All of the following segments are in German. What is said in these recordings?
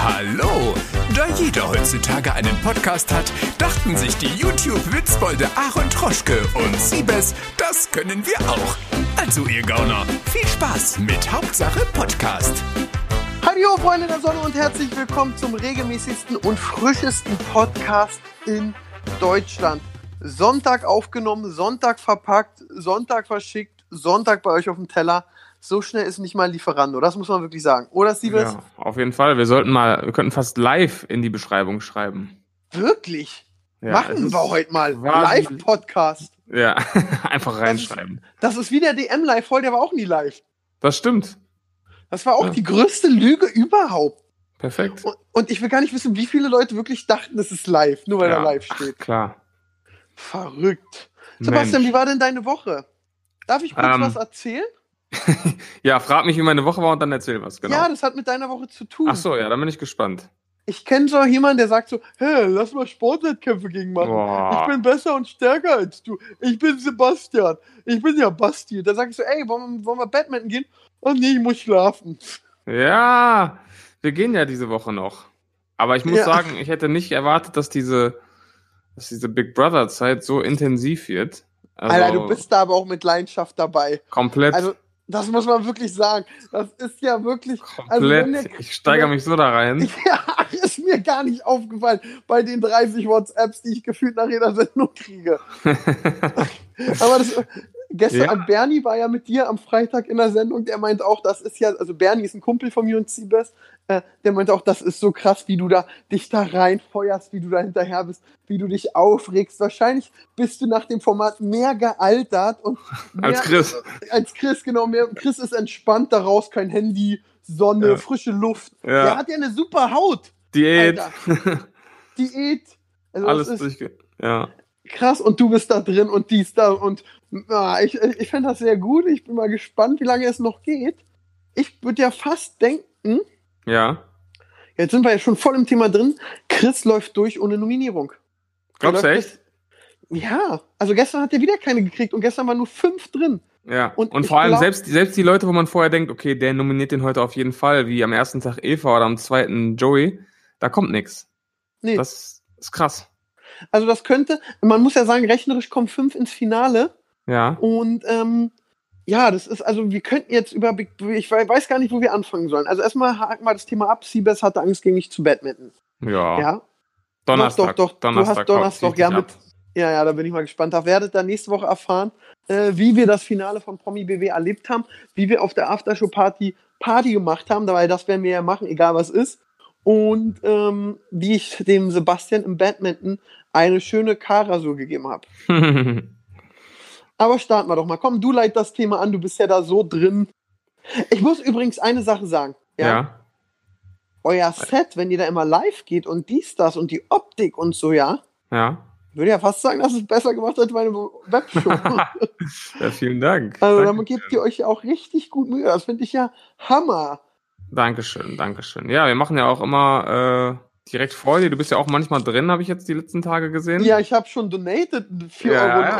Hallo! Da jeder heutzutage einen Podcast hat, dachten sich die YouTube-Witzbolde Aaron Troschke und Siebes, das können wir auch. Also ihr Gauner, viel Spaß mit Hauptsache Podcast. Hallo Freunde der Sonne und herzlich willkommen zum regelmäßigsten und frischesten Podcast in Deutschland. Sonntag aufgenommen, Sonntag verpackt, Sonntag verschickt, Sonntag bei euch auf dem Teller. So schnell ist nicht mal Lieferando, das muss man wirklich sagen. Oder Siebes? Ja, auf jeden Fall. Wir sollten mal, wir könnten fast live in die Beschreibung schreiben. Wirklich? Ja, Machen ist wir heute mal. Live-Podcast. Ja, einfach reinschreiben. Das ist wie der DM-Live, voll, der war auch nie live. Das stimmt. Das war auch Ja. die größte Lüge überhaupt. Perfekt. Und, und ich will gar nicht wissen, wie viele Leute wirklich dachten, es ist live, nur weil ja. er live steht. Ach, klar. Verrückt. Sebastian, Mensch. wie war denn deine Woche? Darf ich kurz Ähm, was erzählen? Ja, frag mich, wie meine Woche war und dann erzähl was, genau. Ja, das hat mit deiner Woche zu tun. Ach so, ja, dann bin ich gespannt. Ich kenne so jemanden, der sagt so, hä, lass mal Sportwettkämpfe gegen machen. Boah. Ich bin besser und stärker als du. Ich bin Sebastian. Ich bin ja Basti. Da sag ich so, ey, wollen wir, wollen wir Badminton gehen? Oh nee, ich muss schlafen. Ja, wir gehen ja diese Woche noch. Aber ich muss Ja. sagen, ich hätte nicht erwartet, dass diese, dass diese Big Brother Zeit so intensiv wird. Also Alter, du bist da aber auch mit Leidenschaft dabei. komplett, Also, das muss man wirklich sagen. Das ist ja wirklich. komplett. Also, der- ich steigere mich so da rein. Ja, ist mir gar nicht aufgefallen bei den 30 WhatsApps, die ich gefühlt nach jeder Sendung kriege. Aber das, gestern, Ja. Bernie war ja mit dir am Freitag in der Sendung, der meint auch, das ist ja, also Bernie ist ein Kumpel von mir und Siebes, äh, der meinte auch, das ist so krass, wie du da dich da reinfeuerst, wie du da hinterher bist, wie du dich aufregst. Wahrscheinlich bist du nach dem Format mehr gealtert und mehr, Als Chris. als Chris, genau, mehr, Chris ist entspannt daraus, kein Handy, Sonne, Ja. frische Luft. Ja. Der hat ja eine super Haut. Diät. Diät. Also Alles das ist durchge... Ja. krass und du bist da drin und dies da und ah, ich, ich fände das sehr gut. Ich bin mal gespannt, wie lange es noch geht. Ich würde ja fast denken, Ja. jetzt sind wir ja schon voll im Thema drin, Chris läuft durch ohne Nominierung. Glaubst du echt? Ja, also gestern hat er wieder keine gekriegt und gestern waren nur fünf drin. Ja. Und Und, vor allem glaub- selbst, selbst die Leute, wo man vorher denkt, okay, der nominiert den heute auf jeden Fall, wie am ersten Tag Eva oder am zweiten Joey, da kommt nichts. Nee, Das ist krass. also das könnte, man muss ja sagen, rechnerisch kommen fünf ins Finale. Ja. Und ähm, ja, das ist, also wir könnten jetzt über Big ich wei- weiß gar nicht, wo wir anfangen sollen. Also erstmal haken wir das Thema ab. Siebes hatte Angst gegen mich zu Badminton. Ja. Ja, Donnerstag. Doch, doch, doch. Donnerstag. du hast Donnerstag, ja, mit, ja, ja, da bin ich mal gespannt. Da werdet ihr nächste Woche erfahren, äh, wie wir das Finale von Promi BW erlebt haben, wie wir auf der Aftershow-Party Party gemacht haben, weil das werden wir ja machen, egal was ist. Und ähm, wie ich dem Sebastian im Badminton eine schöne Karasur gegeben habe. Aber starten wir doch mal. Komm, du leit das Thema an, du bist ja da so drin. Ich muss übrigens eine Sache sagen. Ja. ja. Euer Set, wenn ihr da immer live geht und dies, das und die Optik und so, ja, Ja. würde ja fast sagen, dass es besser gemacht hat als meine Webshow. ja. Vielen Dank. also Danke. damit gebt ihr euch ja auch richtig gut Mühe. Das finde ich ja Hammer. Dankeschön, Dankeschön. Ja, wir machen ja auch immer äh, direkt vor dir. Du bist ja auch manchmal drin, habe ich jetzt die letzten Tage gesehen. Ja, ich habe schon donated 4 Ja, Euro. ja.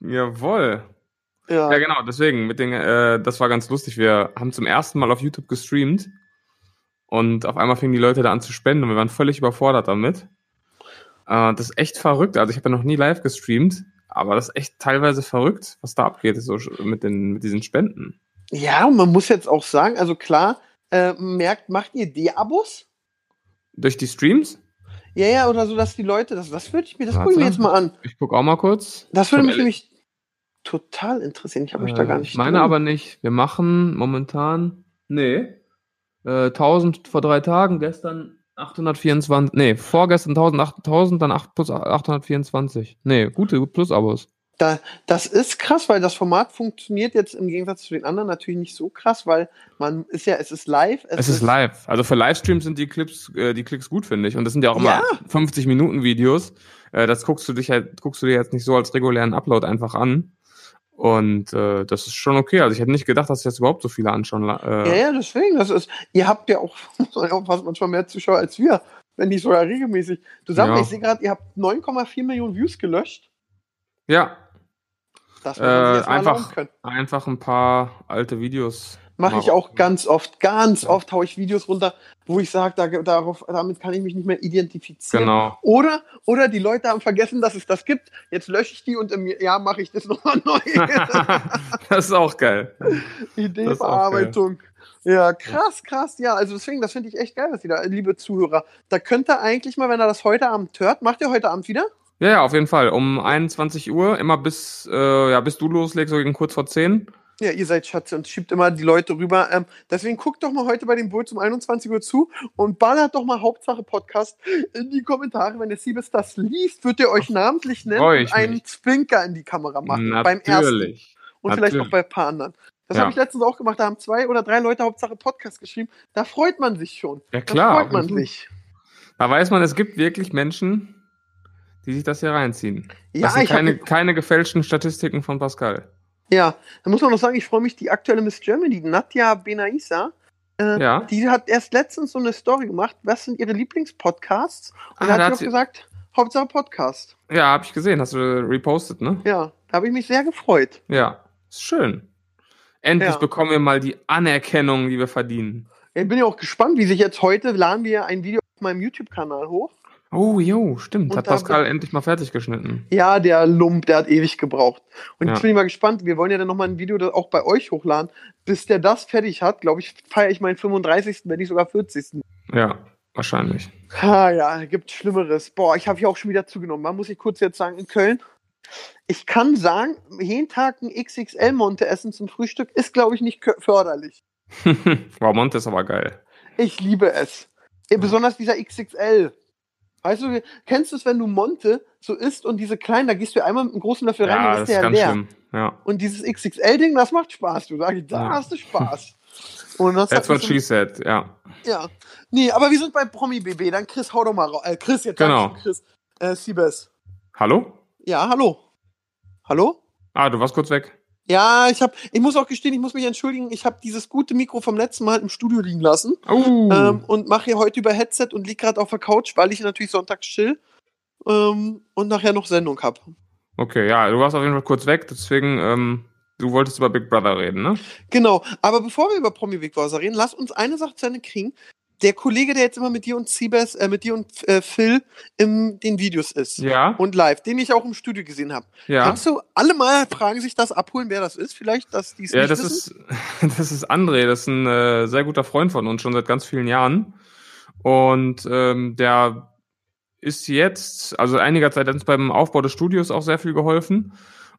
Jawohl. ja. Ja, genau, deswegen, mit den, äh, das war ganz lustig. Wir haben zum ersten Mal auf YouTube gestreamt und auf einmal fingen die Leute da an zu spenden und wir waren völlig überfordert damit. Äh, das ist echt verrückt. Also ich habe ja noch nie live gestreamt, aber das ist echt teilweise verrückt, was da abgeht, so mit, den, mit diesen Spenden. ja, und man muss jetzt auch sagen, also klar, äh, merkt, macht ihr D-Abos? Durch die Streams? Ja, ja, oder so, dass die Leute, das, das würde ich mir, das gucke ich mir jetzt mal an. Ich gucke auch mal kurz. Das würde Ich mich nämlich total interessieren. Ich habe mich da Äh, gar nicht. Meine drin. aber nicht. Wir machen momentan, nee, äh, 1000 vor drei Tagen, gestern 824, nee, vorgestern 1000, 8000, dann 8 plus 824. Nee, gute Plus-Abos. Da, das ist krass, weil das Format funktioniert jetzt im Gegensatz zu den anderen natürlich nicht so krass, weil man ist ja, es ist live. Es ist live. Also für Livestreams sind die Clips, äh, die Klicks gut, finde ich. Und das sind ja auch immer Ja. 50 Minuten Videos. Äh, das guckst du dich halt, guckst du dir jetzt nicht so als regulären Upload einfach an. Und äh, das ist schon okay. Also ich hätte nicht gedacht, dass jetzt überhaupt so viele anschauen. Äh, Ja, ja, deswegen. Das ist, ihr habt ja auch, aufpassen, manchmal mehr Zuschauer als wir, wenn nicht sogar regelmäßig. Du sagst, Ja. ich sehe gerade, ihr habt 9,4 Millionen Views gelöscht. ja Das sich Äh, einfach, einfach ein paar alte Videos Mache ich auch ganz oft. Ganz Ja. oft haue ich Videos runter, wo ich sage, da, darauf, damit kann ich mich nicht mehr identifizieren. Genau. Oder, oder die Leute haben vergessen, dass es das gibt. Jetzt lösche ich die und im Jahr mache ich das nochmal neu. das ist auch geil. Ideenbearbeitung. Ja, krass, krass. Ja, also deswegen, das finde ich echt geil, was ihr da, liebe Zuhörer. Da könnt ihr eigentlich mal, wenn ihr das heute Abend hört, macht ihr heute Abend wieder? Ja, ja, auf jeden Fall. Um 21 Uhr, immer bis, äh, ja, bis du loslegst, so gegen kurz vor 10. Ja, ihr seid Schatze und schiebt immer die Leute rüber. Ähm, deswegen guckt doch mal heute bei dem Bulls um 21 Uhr zu und ballert doch mal Hauptsache Podcast in die Kommentare. Wenn der Siebes das liest, wird er euch namentlich nennen und einen mich. Zwinker in die Kamera machen. Beim ersten. Natürlich. Und vielleicht Natürlich. auch bei ein paar anderen. Das Ja. habe ich letztens auch gemacht. Da haben zwei oder drei Leute Hauptsache Podcast geschrieben. Da freut man sich schon. Ja, Da klar. freut man sich. Da weiß man, es gibt wirklich Menschen, die sich das hier reinziehen. Ja, das sind ich keine, keine gefälschten Statistiken von Pascal. Ja, da muss man noch sagen, ich freue mich, die aktuelle Miss Germany, die Nadja Benaisa, äh, Ja. die hat erst letztens so eine Story gemacht. Was sind ihre Lieblingspodcasts? Und Ah, da hat sie- auch gesagt, Hauptsache Podcast. Ja, habe ich gesehen. Hast du repostet, ne? Ja, da habe ich mich sehr gefreut. Ja. Ist schön. Endlich Ja. bekommen wir mal die Anerkennung, die wir verdienen. Ich bin ja auch gespannt, wie sich jetzt heute laden wir ein Video auf meinem YouTube-Kanal hoch. Oh, jo, stimmt. Und Hat da Pascal endlich mal fertig geschnitten. Ja, der Lump, der hat ewig gebraucht. Und Ja. jetzt bin ich mal gespannt. Wir wollen ja dann nochmal ein Video das auch bei euch hochladen. Bis der das fertig hat, glaube ich, feiere ich meinen 35., wenn nicht sogar 40. Ja, wahrscheinlich. Ah ja, gibt Schlimmeres. Boah, ich habe hier auch schon wieder zugenommen. Man muss ich kurz jetzt sagen, in Köln. Ich kann sagen, jeden Tag ein XXL-Monte essen zum Frühstück ist, glaube ich, nicht förderlich. wow, Monte ist aber geil. Ich liebe es. Eh, Besonders dieser XXL. Weißt du, kennst du es, wenn du Monte so isst und diese kleinen, da gehst du einmal mit einem großen Löffel rein, Ja, dann das ist der ganz leer. schlimm. Ja. Und dieses XXL-Ding, das macht Spaß. Du sagst, da Ja. hast du Spaß. Und das That's hat what she said, ja. ja. Nee, aber wir sind bei Promi BB. Dann Chris, hau doch mal raus. Äh, Chris, jetzt Genau. Chris. Äh, Siebes. Hallo? Ja, hallo. Hallo? Ah, du warst kurz weg. Ja, ich hab, ich muss auch gestehen, ich muss mich entschuldigen, ich habe dieses gute Mikro vom letzten Mal im Studio liegen lassen Oh. ähm, und mache hier heute über Headset und lieg gerade auf der Couch, weil ich natürlich sonntags chill ähm, und nachher noch Sendung hab. okay, ja, du warst auf jeden Fall kurz weg, deswegen, ähm, du wolltest über Big Brother reden, ne? Genau, aber bevor wir über Promi Big Brother reden, lass uns eine Sache zu Ende kriegen. Der Kollege, der jetzt immer mit dir und Siebes, äh, mit dir und äh, Phil in den Videos ist Ja, und live, den ich auch im Studio gesehen habe. ja. Kannst du alle mal fragen, sich das abholen, wer das ist? Vielleicht, dass die es Ja, das wissen? ist, das ist André, das ist ein äh, sehr guter Freund von uns, schon seit ganz vielen Jahren. Und ähm, der ist jetzt, also einiger Zeit hat uns beim Aufbau des Studios auch sehr viel geholfen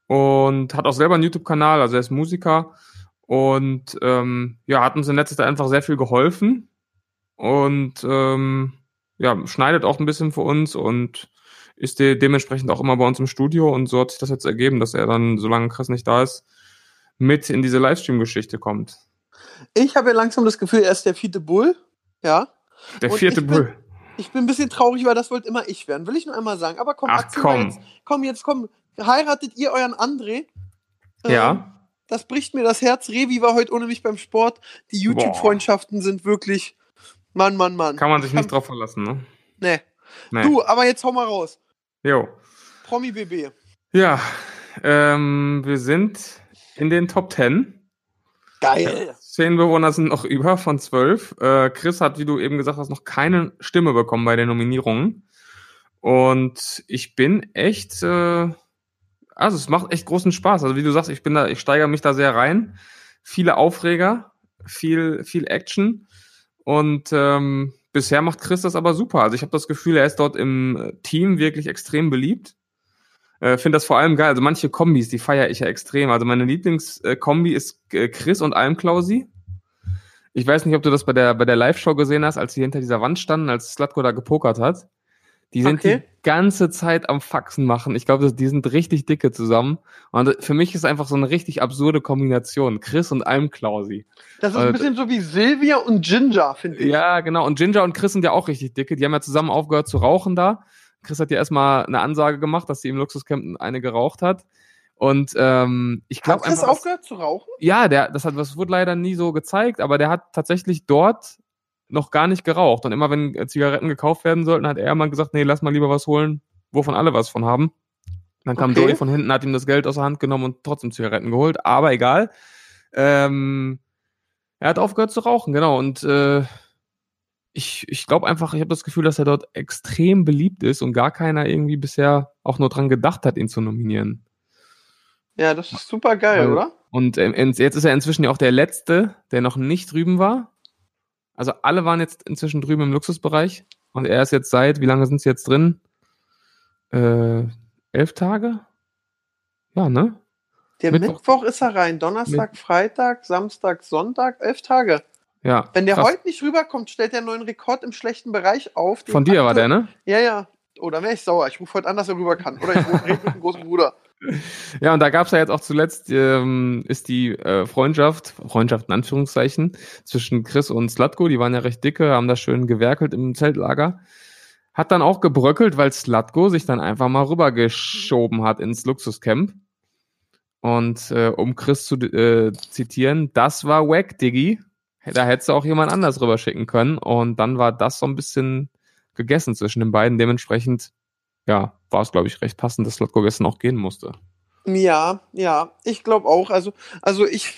und hat auch selber einen YouTube-Kanal, also er ist Musiker und ähm, ja, hat uns in letzter Zeit einfach sehr viel geholfen und ähm, ja, schneidet auch ein bisschen für uns und ist de dementsprechend auch immer bei uns im Studio und so hat sich das jetzt ergeben, dass er dann, solange Chris nicht da ist, mit in diese Livestream-Geschichte kommt. Ich habe ja langsam das Gefühl, er ist der vierte Bull. Ja. Der vierte ich bin- Bull. Ich bin ein bisschen traurig, weil das wollte immer ich werden. Will ich nur einmal sagen. Aber komm, Ach komm. Jetzt, komm, jetzt komm. Heiratet ihr euren André? Ähm, Ja. Das bricht mir das Herz. Revi war heute ohne mich beim Sport. Die YouTube-Freundschaften sind wirklich. Mann, Mann, Mann. Kann man sich nicht drauf verlassen, ne? Nee. Nee. Du, aber jetzt hau mal raus. Jo. Promi BB. Ja, ähm, wir sind in den Top 10. Geil. Zehn Bewohner sind noch über von zwölf. Äh, Chris hat, wie du eben gesagt hast, noch keine Stimme bekommen bei den Nominierungen. Und ich bin echt, äh, also es macht echt großen Spaß. Also wie du sagst, ich bin da, ich steigere mich da sehr rein. Viele Aufreger, viel, viel Action. Und ähm, bisher macht Chris das aber super. Also ich habe das Gefühl, er ist dort im äh, Team wirklich extrem beliebt. Äh, Finde das vor allem geil. Also manche Kombis, die feiere ich ja extrem. Also meine Lieblingskombi ist äh, Chris und Almklausi. Ich weiß nicht, ob du das bei der, bei der Live-Show gesehen hast, als sie hinter dieser Wand standen, als Slatko da gepokert hat. Die sind Okay. die ganze Zeit am Faxen machen. Ich glaube, die sind richtig dicke zusammen. Und für mich ist einfach so eine richtig absurde Kombination. Chris und Almklausi. Das ist Äh, ein bisschen so wie Silvia und Ginger, finde ich. Ja, genau. Und Ginger und Chris sind ja auch richtig dicke. Die haben ja zusammen aufgehört zu rauchen da. Chris hat ja erstmal eine Ansage gemacht, dass sie im Luxuscamp eine geraucht hat. Und ähm, ich Hat glaube Chris einfach. aufgehört zu rauchen? Ja, der, das hat, das wurde leider nie so gezeigt, aber der hat tatsächlich dort noch gar nicht geraucht. Und immer wenn äh, Zigaretten gekauft werden sollten, hat er immer gesagt, nee, lass mal lieber was holen, wovon alle was von haben. Dann kam Okay. Joey von hinten, hat ihm das Geld aus der Hand genommen und trotzdem Zigaretten geholt, aber egal. Ähm, Er hat aufgehört zu rauchen, genau. Und äh, ich, ich glaube einfach, ich habe das Gefühl, dass er dort extrem beliebt ist und gar keiner irgendwie bisher auch nur dran gedacht hat, ihn zu nominieren. Ja, das ist super geil, Weil- oder? Und ähm, jetzt ist er inzwischen ja auch der Letzte, der noch nicht drüben war. Also alle waren jetzt inzwischen drüben im Luxusbereich. Und er ist jetzt seit, wie lange sind sie jetzt drin? Äh, elf Tage? Ja, ne? Der Mittwoch. Mittwoch, ist er rein. Donnerstag, Freitag, Samstag, Sonntag, elf Tage. Ja. Wenn der krass. heute nicht rüberkommt, stellt er einen neuen Rekord im schlechten Bereich auf. Von dir war aktuell- der, ne? Ja, ja. Oh, dann wäre ich sauer. Ich rufe heute an, dass er rüber kann. Oder ich rufe rede mit dem großen Bruder. Ja, und da gab's ja jetzt auch zuletzt, ähm, ist die äh, Freundschaft, Freundschaft in Anführungszeichen, zwischen Chris und Slatko, die waren ja recht dicke, haben da schön gewerkelt im Zeltlager. Hat dann auch gebröckelt, weil Slatko sich dann einfach mal rübergeschoben hat ins Luxuscamp. Und äh, um Chris zu äh, zitieren, das war wack, Diggi. Da hättest du auch jemand anders rüberschicken können. Und dann war das so ein bisschen gegessen zwischen den beiden. Dementsprechend, ja, war es, glaube ich, recht passend, dass Slatko gestern auch gehen musste. Ja, ja, ich glaube auch. Also, also ich,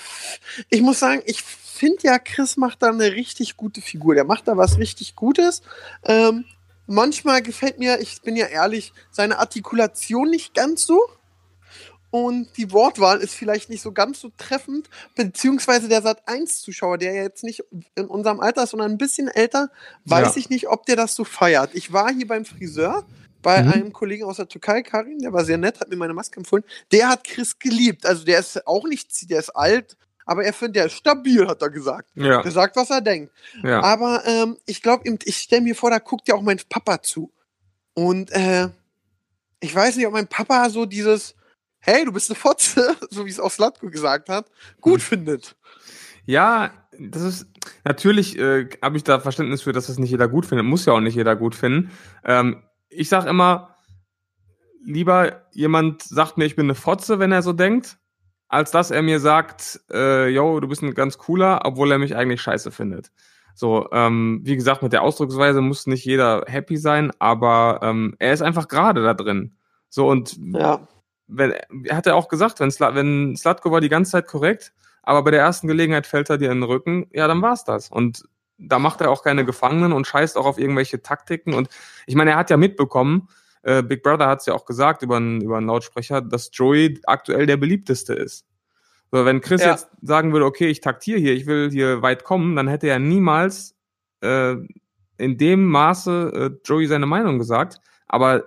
ich muss sagen, ich finde ja, Chris macht da eine richtig gute Figur. Der macht da was richtig Gutes. Ähm, manchmal gefällt mir, ich bin ja ehrlich, seine Artikulation nicht ganz so. Und die Wortwahl ist vielleicht nicht so ganz so treffend, beziehungsweise der Sat 1 Zuschauer, der ja jetzt nicht in unserem Alter ist, sondern ein bisschen älter, weiß Ja. ich nicht, ob der das so feiert. Ich war hier beim Friseur bei Mhm. einem Kollegen aus der Türkei, Karim, der war sehr nett, hat mir meine Maske empfohlen. Der hat Chris geliebt. Also der ist auch nicht, der ist alt, aber er findet, der ist stabil, hat er gesagt. Ja. Der sagt, was er denkt. ja. Aber ähm, ich glaube, ich stelle mir vor, da guckt ja auch mein Papa zu. Und äh, ich weiß nicht, ob mein Papa so dieses, hey, du bist eine Fotze, so wie es auch Slatko gesagt hat, gut Mhm. findet. Ja, das ist natürlich äh, habe ich da Verständnis für, dass das nicht jeder gut findet. Muss ja auch nicht jeder gut finden. Ähm, ich sag immer, lieber jemand sagt mir, ich bin eine Fotze, wenn er so denkt, als dass er mir sagt, äh, yo, du bist ein ganz cooler, obwohl er mich eigentlich scheiße findet. So, ähm, wie gesagt, mit der Ausdrucksweise muss nicht jeder happy sein, aber ähm, er ist einfach gerade da drin. So und Ja. wenn, er hat ja auch gesagt, wenn, Sla, wenn Slatko war die ganze Zeit korrekt, aber bei der ersten Gelegenheit fällt er dir in den Rücken, ja, dann war's das. Und da macht er auch keine Gefangenen und scheißt auch auf irgendwelche Taktiken. Und ich meine, er hat ja mitbekommen, äh, Big Brother hat es ja auch gesagt über einen, über einen Lautsprecher, dass Joey aktuell der beliebteste ist. So, wenn Chris Ja. jetzt sagen würde, okay, ich taktiere hier, ich will hier weit kommen, dann hätte er niemals äh, in dem Maße äh, Joey seine Meinung gesagt. Aber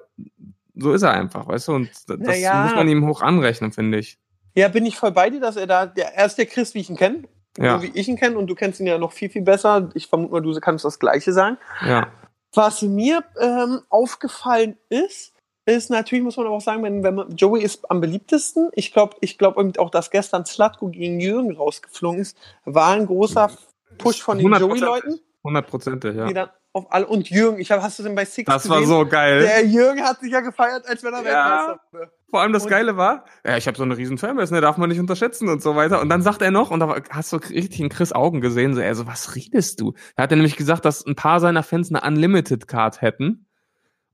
so ist er einfach, weißt du? Und das Naja. muss man ihm hoch anrechnen, finde ich. Ja, bin ich voll bei dir, dass er da, der, er ist der Chris, wie ich ihn kenne. Ja, So wie ich ihn kenne und du kennst ihn ja noch viel, viel besser. Ich vermute mal, du kannst das Gleiche sagen. ja, Was mir ähm, aufgefallen ist, ist natürlich, muss man aber auch sagen, wenn, wenn man, Joey ist am beliebtesten. Ich glaube ich glaub auch, dass gestern Slatko gegen Jürgen rausgeflogen ist, war ein großer Push von den 100%. Joey-Leuten. hundertprozentig, ja. Die dann auf alle, und Jürgen, ich hab, hast du denn bei Six Das war gesehen? so geil. Der Jürgen hat sich ja gefeiert, als wenn er Ja. Weltmeister wurde. Vor allem das Und- Geile war, ja, ich habe so eine riesen Fanbase, ne, darf man nicht unterschätzen und so weiter. Und dann sagt er noch, und da hast du richtig in Chris Augen gesehen, so, er so, was redest du? Er hat ja nämlich gesagt, dass ein paar seiner Fans eine Unlimited-Card hätten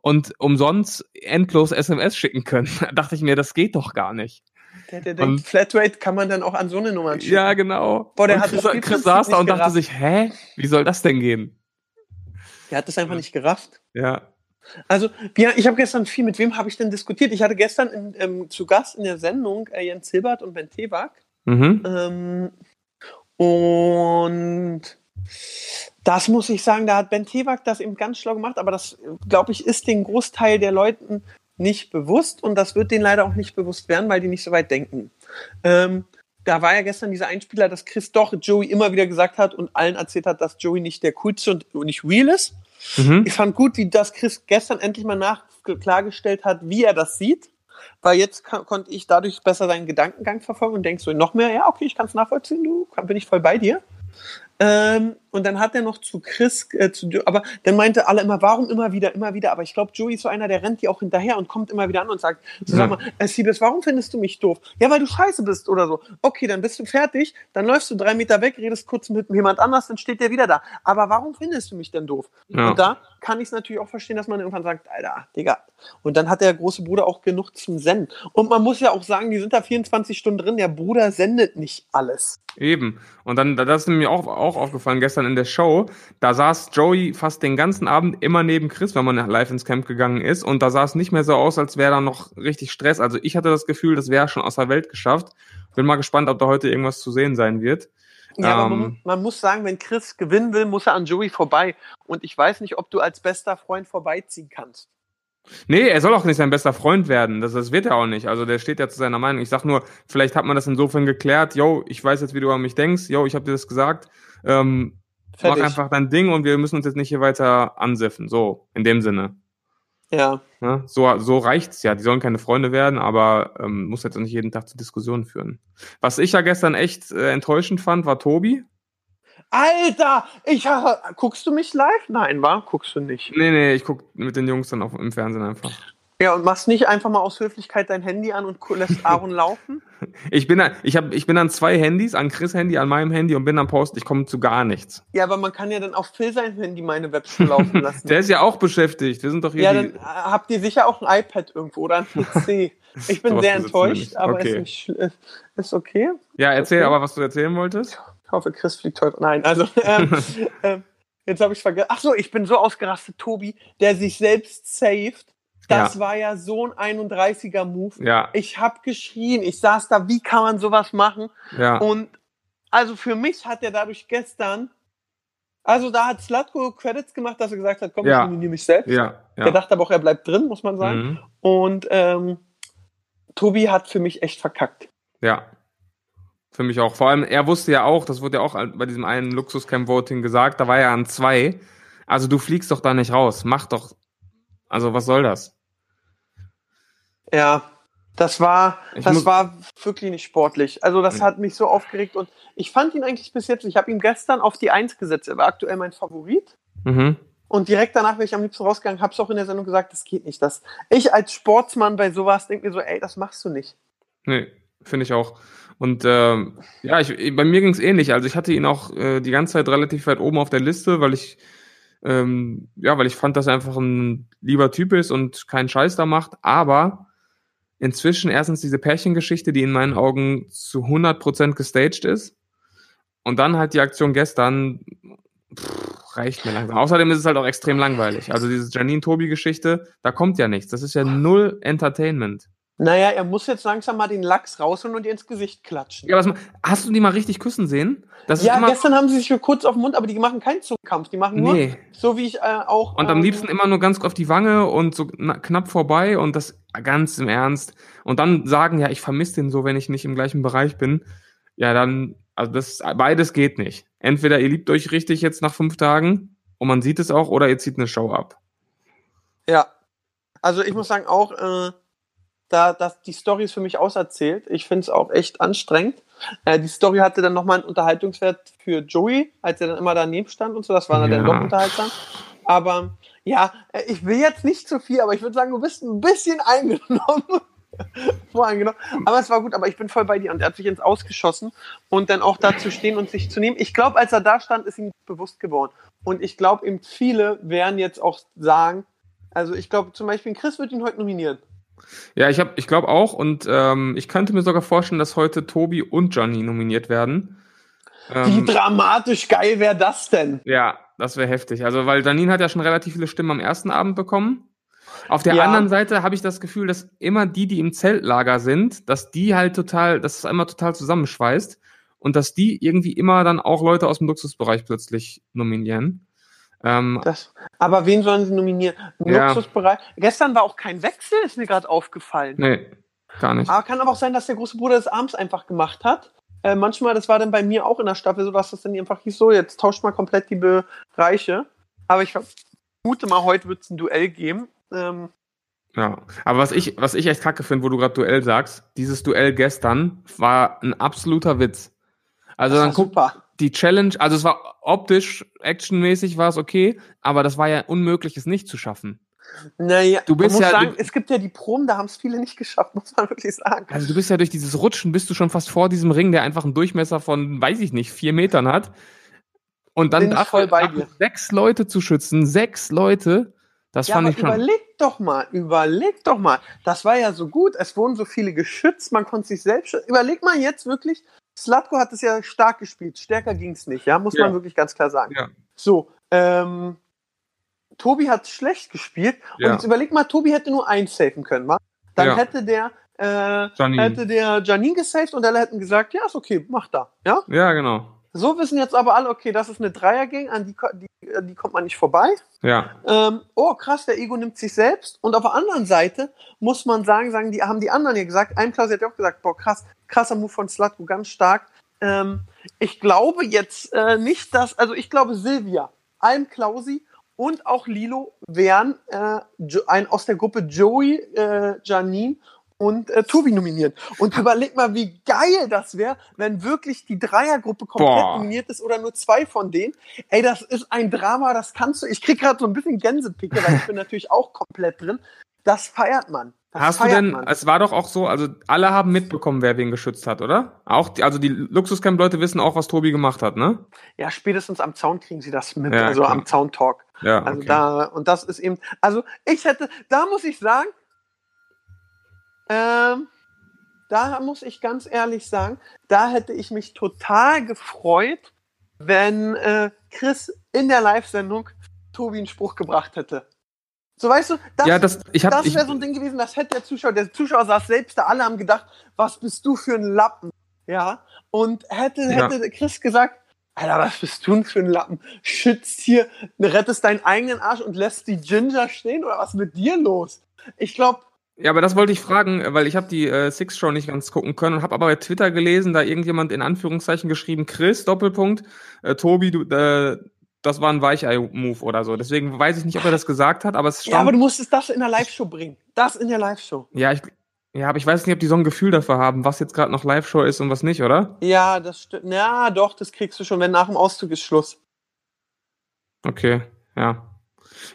und umsonst endlos SMS schicken können. Da dachte ich mir, das geht doch gar nicht. Der, der Und- denkt, Flatrate kann man dann auch an so eine Nummer schicken. Ja, genau. Boah, der und hat Chris, Chris saß da und dachte gerafft. sich, hä, wie soll das denn gehen? Der hat das einfach nicht gerafft. Ja, Also, wir, ich habe gestern viel, mit wem habe ich denn diskutiert? Ich hatte gestern in, ähm, zu Gast in der Sendung äh, Jens Hilbert und Ben Tewak. mhm. Ähm, und das muss ich sagen, da hat Ben Tewak das eben ganz schlau gemacht, aber das, glaube ich, ist den Großteil der Leuten nicht bewusst und das wird denen leider auch nicht bewusst werden, weil die nicht so weit denken. Ähm, da war ja gestern dieser Einspieler, dass Chris doch Joey immer wieder gesagt hat und allen erzählt hat, dass Joey nicht der coolste und nicht real ist. Mhm. Ich fand gut, wie das Chris gestern endlich mal nach klargestellt hat, wie er das sieht. Weil jetzt konnte ich dadurch besser seinen Gedankengang verfolgen und denk so noch mehr, ja, okay, ich kann es nachvollziehen, du bin ich voll bei dir. Ähm, und dann hat er noch zu Chris, äh, zu, aber dann meinte alle immer, warum immer wieder, immer wieder. Aber ich glaube, Joey ist so einer, der rennt die auch hinterher und kommt immer wieder an und sagt, so, sag mal, äh, Siebes, warum findest du mich doof? Ja, weil du scheiße bist oder so. Okay, dann bist du fertig, dann läufst du drei Meter weg, redest kurz mit jemand anders, dann steht der wieder da. Aber warum findest du mich denn doof? Ja. Und da kann ich es natürlich auch verstehen, dass man irgendwann sagt, Alter, Digga. Und dann hat der große Bruder auch genug zum Senden. Und man muss ja auch sagen, die sind da 24 Stunden drin, der Bruder sendet nicht alles. Eben. Und dann, das ist mir auch, auch aufgefallen gestern in der Show. Da saß Joey fast den ganzen Abend immer neben Chris, wenn man live ins Camp gegangen ist. Und da sah es nicht mehr so aus, als wäre da noch richtig Stress. Also ich hatte das Gefühl, das wäre schon aus der Welt geschafft. Bin mal gespannt, ob da heute irgendwas zu sehen sein wird. Ja, aber Ähm. man, man muss sagen, wenn Chris gewinnen will, muss er an Joey vorbei. Und ich weiß nicht, ob du als bester Freund vorbeiziehen kannst. Nee, er soll auch nicht sein bester Freund werden. Das, das wird er auch nicht. Also der steht ja zu seiner Meinung. Ich sag nur, vielleicht hat man das insofern geklärt. Yo, ich weiß jetzt, wie du an mich denkst. Yo, ich habe dir das gesagt. Ähm, mach Fertig. einfach dein Ding und wir müssen uns jetzt nicht hier weiter ansiffen. So, in dem Sinne. Ja. Ne? So, so reicht's ja. Die sollen keine Freunde werden, aber ähm, muss jetzt auch nicht jeden Tag zu Diskussionen führen. Was ich ja gestern echt äh, enttäuschend fand, war Tobi. Alter, ich guckst du mich live? Nein, war? Guckst du nicht. Nee, nee, ich guck mit den Jungs dann auf, im Fernsehen einfach. Ja, und machst nicht einfach mal aus Höflichkeit dein Handy an und lässt Aaron laufen? Ich bin, an- ich, hab, ich bin an zwei Handys, an Chris Handy, an meinem Handy und bin am Post, ich komme zu gar nichts. Ja, aber man kann ja dann auf Phil sein Handy meine Webshow laufen lassen. Der ist ja auch beschäftigt. Wir sind doch hier ja, dann äh, habt ihr sicher auch ein iPad irgendwo oder ein PC. Ich bin sehr enttäuscht, aber Okay. ist, nicht, ist okay. Ja, erzähl Okay. aber, was du erzählen wolltest. Ich hoffe, Chris fliegt heute. Nein, also ähm, ähm, jetzt habe ich vergessen. Ach so, ich bin so ausgerastet, Tobi, der sich selbst saved. Das Ja. war ja so ein 31er Move. Ja, Ich habe geschrien, ich saß da, wie kann man sowas machen? ja. Und also für mich hat er dadurch gestern, also da hat Slatko Credits gemacht, dass er gesagt hat, komm, Ja. ich nominiere mich selbst. Ja, Der ja. dachte aber auch, er bleibt drin, muss man sagen. Mhm. Und ähm, Tobi hat für mich echt verkackt. Ja. Für mich auch. Vor allem, er wusste ja auch, das wurde ja auch bei diesem einen Luxuscamp-Voting gesagt, da war er an zwei. Also du fliegst doch da nicht raus. Mach doch. Also was soll das? Ja, das war, Ich das war wirklich nicht sportlich. Also das Ja. hat mich so aufgeregt und ich fand ihn eigentlich bis jetzt, ich habe ihn gestern auf die Eins gesetzt. Er war aktuell mein Favorit. Mhm. Und direkt danach wäre ich am liebsten rausgegangen, habe es auch in der Sendung gesagt, das geht nicht. Das, ich als Sportsmann bei sowas denke mir so, ey, das machst du nicht. Nee, finde ich auch. Und ähm, ja, ich, bei mir ging es ähnlich. Also ich hatte ihn auch äh, die ganze Zeit relativ weit oben auf der Liste, weil ich ähm, ja, weil ich fand, dass er einfach ein lieber Typ ist und keinen Scheiß da macht. Aber inzwischen erstens diese Pärchengeschichte, die in meinen Augen zu 100% gestaged ist. Und dann halt die Aktion gestern, pff, reicht mir langsam. Außerdem ist es halt auch extrem langweilig. Also diese Janine-Tobi-Geschichte, da kommt ja nichts. Das ist ja null Entertainment. Naja, er muss jetzt langsam mal den Lachs rausholen und ihr ins Gesicht klatschen. Ja, was, hast du die mal richtig küssen sehen? Das Ja, gestern haben sie sich kurz auf den Mund, aber die machen keinen Zungkampf. Die machen nur, Nee. so wie ich äh, auch. Und am ähm, liebsten immer nur ganz auf die Wange und so na, knapp vorbei und das ganz im Ernst. Und dann sagen, ja, ich vermisse den so, wenn ich nicht im gleichen Bereich bin. Ja, dann, also das, beides geht nicht. Entweder ihr liebt euch richtig jetzt nach fünf Tagen und man sieht es auch, oder ihr zieht eine Show ab. Ja. Also ich muss sagen, auch, äh, da, das, die Story ist für mich auserzählt. Ich finde es auch echt anstrengend. Äh, die Story hatte dann nochmal einen Unterhaltungswert für Joey, als er dann immer daneben stand und so. Das war dann Ja. doch unterhaltsam. Aber ja, äh, ich will jetzt nicht zu viel, aber ich würde sagen, du bist ein bisschen eingenommen. Voreingenommen. Aber es war gut, aber ich bin voll bei dir und er hat sich ins Ausgeschossen und dann auch da zu stehen und sich zu nehmen. Ich glaube, als er da stand, ist ihm bewusst geworden. Und ich glaube, eben viele werden jetzt auch sagen, also ich glaube zum Beispiel, Chris wird ihn heute nominieren. Ja, ich, hab- ich glaube auch und ähm, ich könnte mir sogar vorstellen, dass heute Tobi und Johnny nominiert werden. Wie Ähm, dramatisch geil wäre das denn? Ja, das wäre heftig. Also, weil Janine hat ja schon relativ viele Stimmen am ersten Abend bekommen. Auf der Ja. anderen Seite habe ich das Gefühl, dass immer die, die im Zeltlager sind, dass die halt total, dass es einmal total zusammenschweißt und dass die irgendwie immer dann auch Leute aus dem Luxusbereich plötzlich nominieren. Ähm, Das, aber wen sollen sie nominieren? Ja. Luxusbereich. Gestern war auch kein Wechsel, ist mir gerade aufgefallen. nee, gar nicht. Aber kann aber auch sein, dass der große Bruder das abends einfach gemacht hat. Äh, manchmal, das war dann bei mir auch in der Staffel so, dass das dann einfach hieß, so, jetzt tauscht mal komplett die Bereiche. Aber ich vermute mal, heute wird es ein Duell geben. Ähm, Ja, aber was ich, was ich echt kacke finde, wo du gerade Duell sagst, dieses Duell gestern war ein absoluter Witz. Also dann guck, super. Die Challenge, also es war optisch, actionmäßig war es okay, aber das war ja unmöglich, es nicht zu schaffen. Naja, Du bist man muss ja- sagen, es gibt ja die Proben, da haben es viele nicht geschafft, muss man wirklich sagen. Also du bist ja durch dieses Rutschen, bist du schon fast vor diesem Ring, der einfach einen Durchmesser von, weiß ich nicht, vier Metern hat. Und dann dir. sechs Leute zu schützen, sechs Leute, das Ja, fand aber ich schon. überleg doch mal, überleg doch mal. Das war ja so gut, es wurden so viele geschützt, man konnte sich selbst schützen. Überleg mal jetzt wirklich, Slatko hat es ja stark gespielt, stärker ging es nicht, ja, muss Ja. man wirklich ganz klar sagen. Ja. So, ähm, Tobi hat schlecht gespielt und Ja. jetzt überleg mal, Tobi hätte nur eins safen können, wa? Dann hätte der, äh, Janine. hätte der Janine gesaved und alle hätten gesagt, ja, ist okay, mach da, ja? Ja, genau. So wissen jetzt aber alle, okay, das ist eine Dreiergang, an die, die, an die kommt man nicht vorbei. Ja. Ähm, oh, krass, der Ego nimmt sich selbst. Und auf der anderen Seite muss man sagen, sagen die, haben die anderen ja gesagt, ein Klaus hat ja auch gesagt, boah, krass, krasser Move von Slatko, ganz stark. Ähm, ich glaube jetzt äh, nicht, dass, also ich glaube Silvia, Alm Klausi und auch Lilo wären äh, ein, aus der Gruppe Joey, äh, Janine und äh, Tobi nominieren. Und überleg mal, wie geil das wäre, wenn wirklich die Dreiergruppe komplett Boah. nominiert ist oder nur zwei von denen. Ey, das ist ein Drama, das kannst du. Ich krieg gerade so ein bisschen Gänsepicke, weil ich bin natürlich auch komplett drin. Das feiert man. Das Hast du denn, man. es war doch auch so, also alle haben mitbekommen, wer wen geschützt hat, oder? Auch, die, also die Luxuscamp-Leute wissen auch, was Tobi gemacht hat, ne? Ja, spätestens am Zaun kriegen sie das mit, Ja, also klar. am Zaun-Talk. Ja, Also okay. da, und das ist eben, also ich hätte, da muss ich sagen, ähm, da muss ich ganz ehrlich sagen, da hätte ich mich total gefreut, wenn äh, Chris in der Live-Sendung Tobi einen Spruch gebracht hätte. So weißt du, das, ja, das, hab, das wäre so ein Ding gewesen, das hätte der Zuschauer, der Zuschauer saß selbst da, alle haben gedacht, was bist du für ein Lappen? Ja, und hätte, Ja. hätte Chris gesagt, Alter, was bist du denn für ein Lappen? Schützt hier, rettest deinen eigenen Arsch und lässt die Ginger stehen oder was ist mit dir los? Ich glaube, ja, aber das wollte ich fragen, weil ich habe die äh, Six Show nicht ganz gucken können und habe aber bei Twitter gelesen, da irgendjemand in Anführungszeichen geschrieben, Chris, Doppelpunkt, äh, Tobi, du, äh, das war ein Weichei-Move oder so. Deswegen weiß ich nicht, ob er das gesagt hat, aber es stand. ja, aber du musstest das in der Live-Show bringen. Das in der Live-Show. Ja, ich, ja, aber ich weiß nicht, ob die so ein Gefühl dafür haben, was jetzt gerade noch Live-Show ist und was nicht, oder? Ja, das stimmt. Ja, doch, das kriegst du schon, wenn nach dem Auszug ist Schluss. Okay, ja.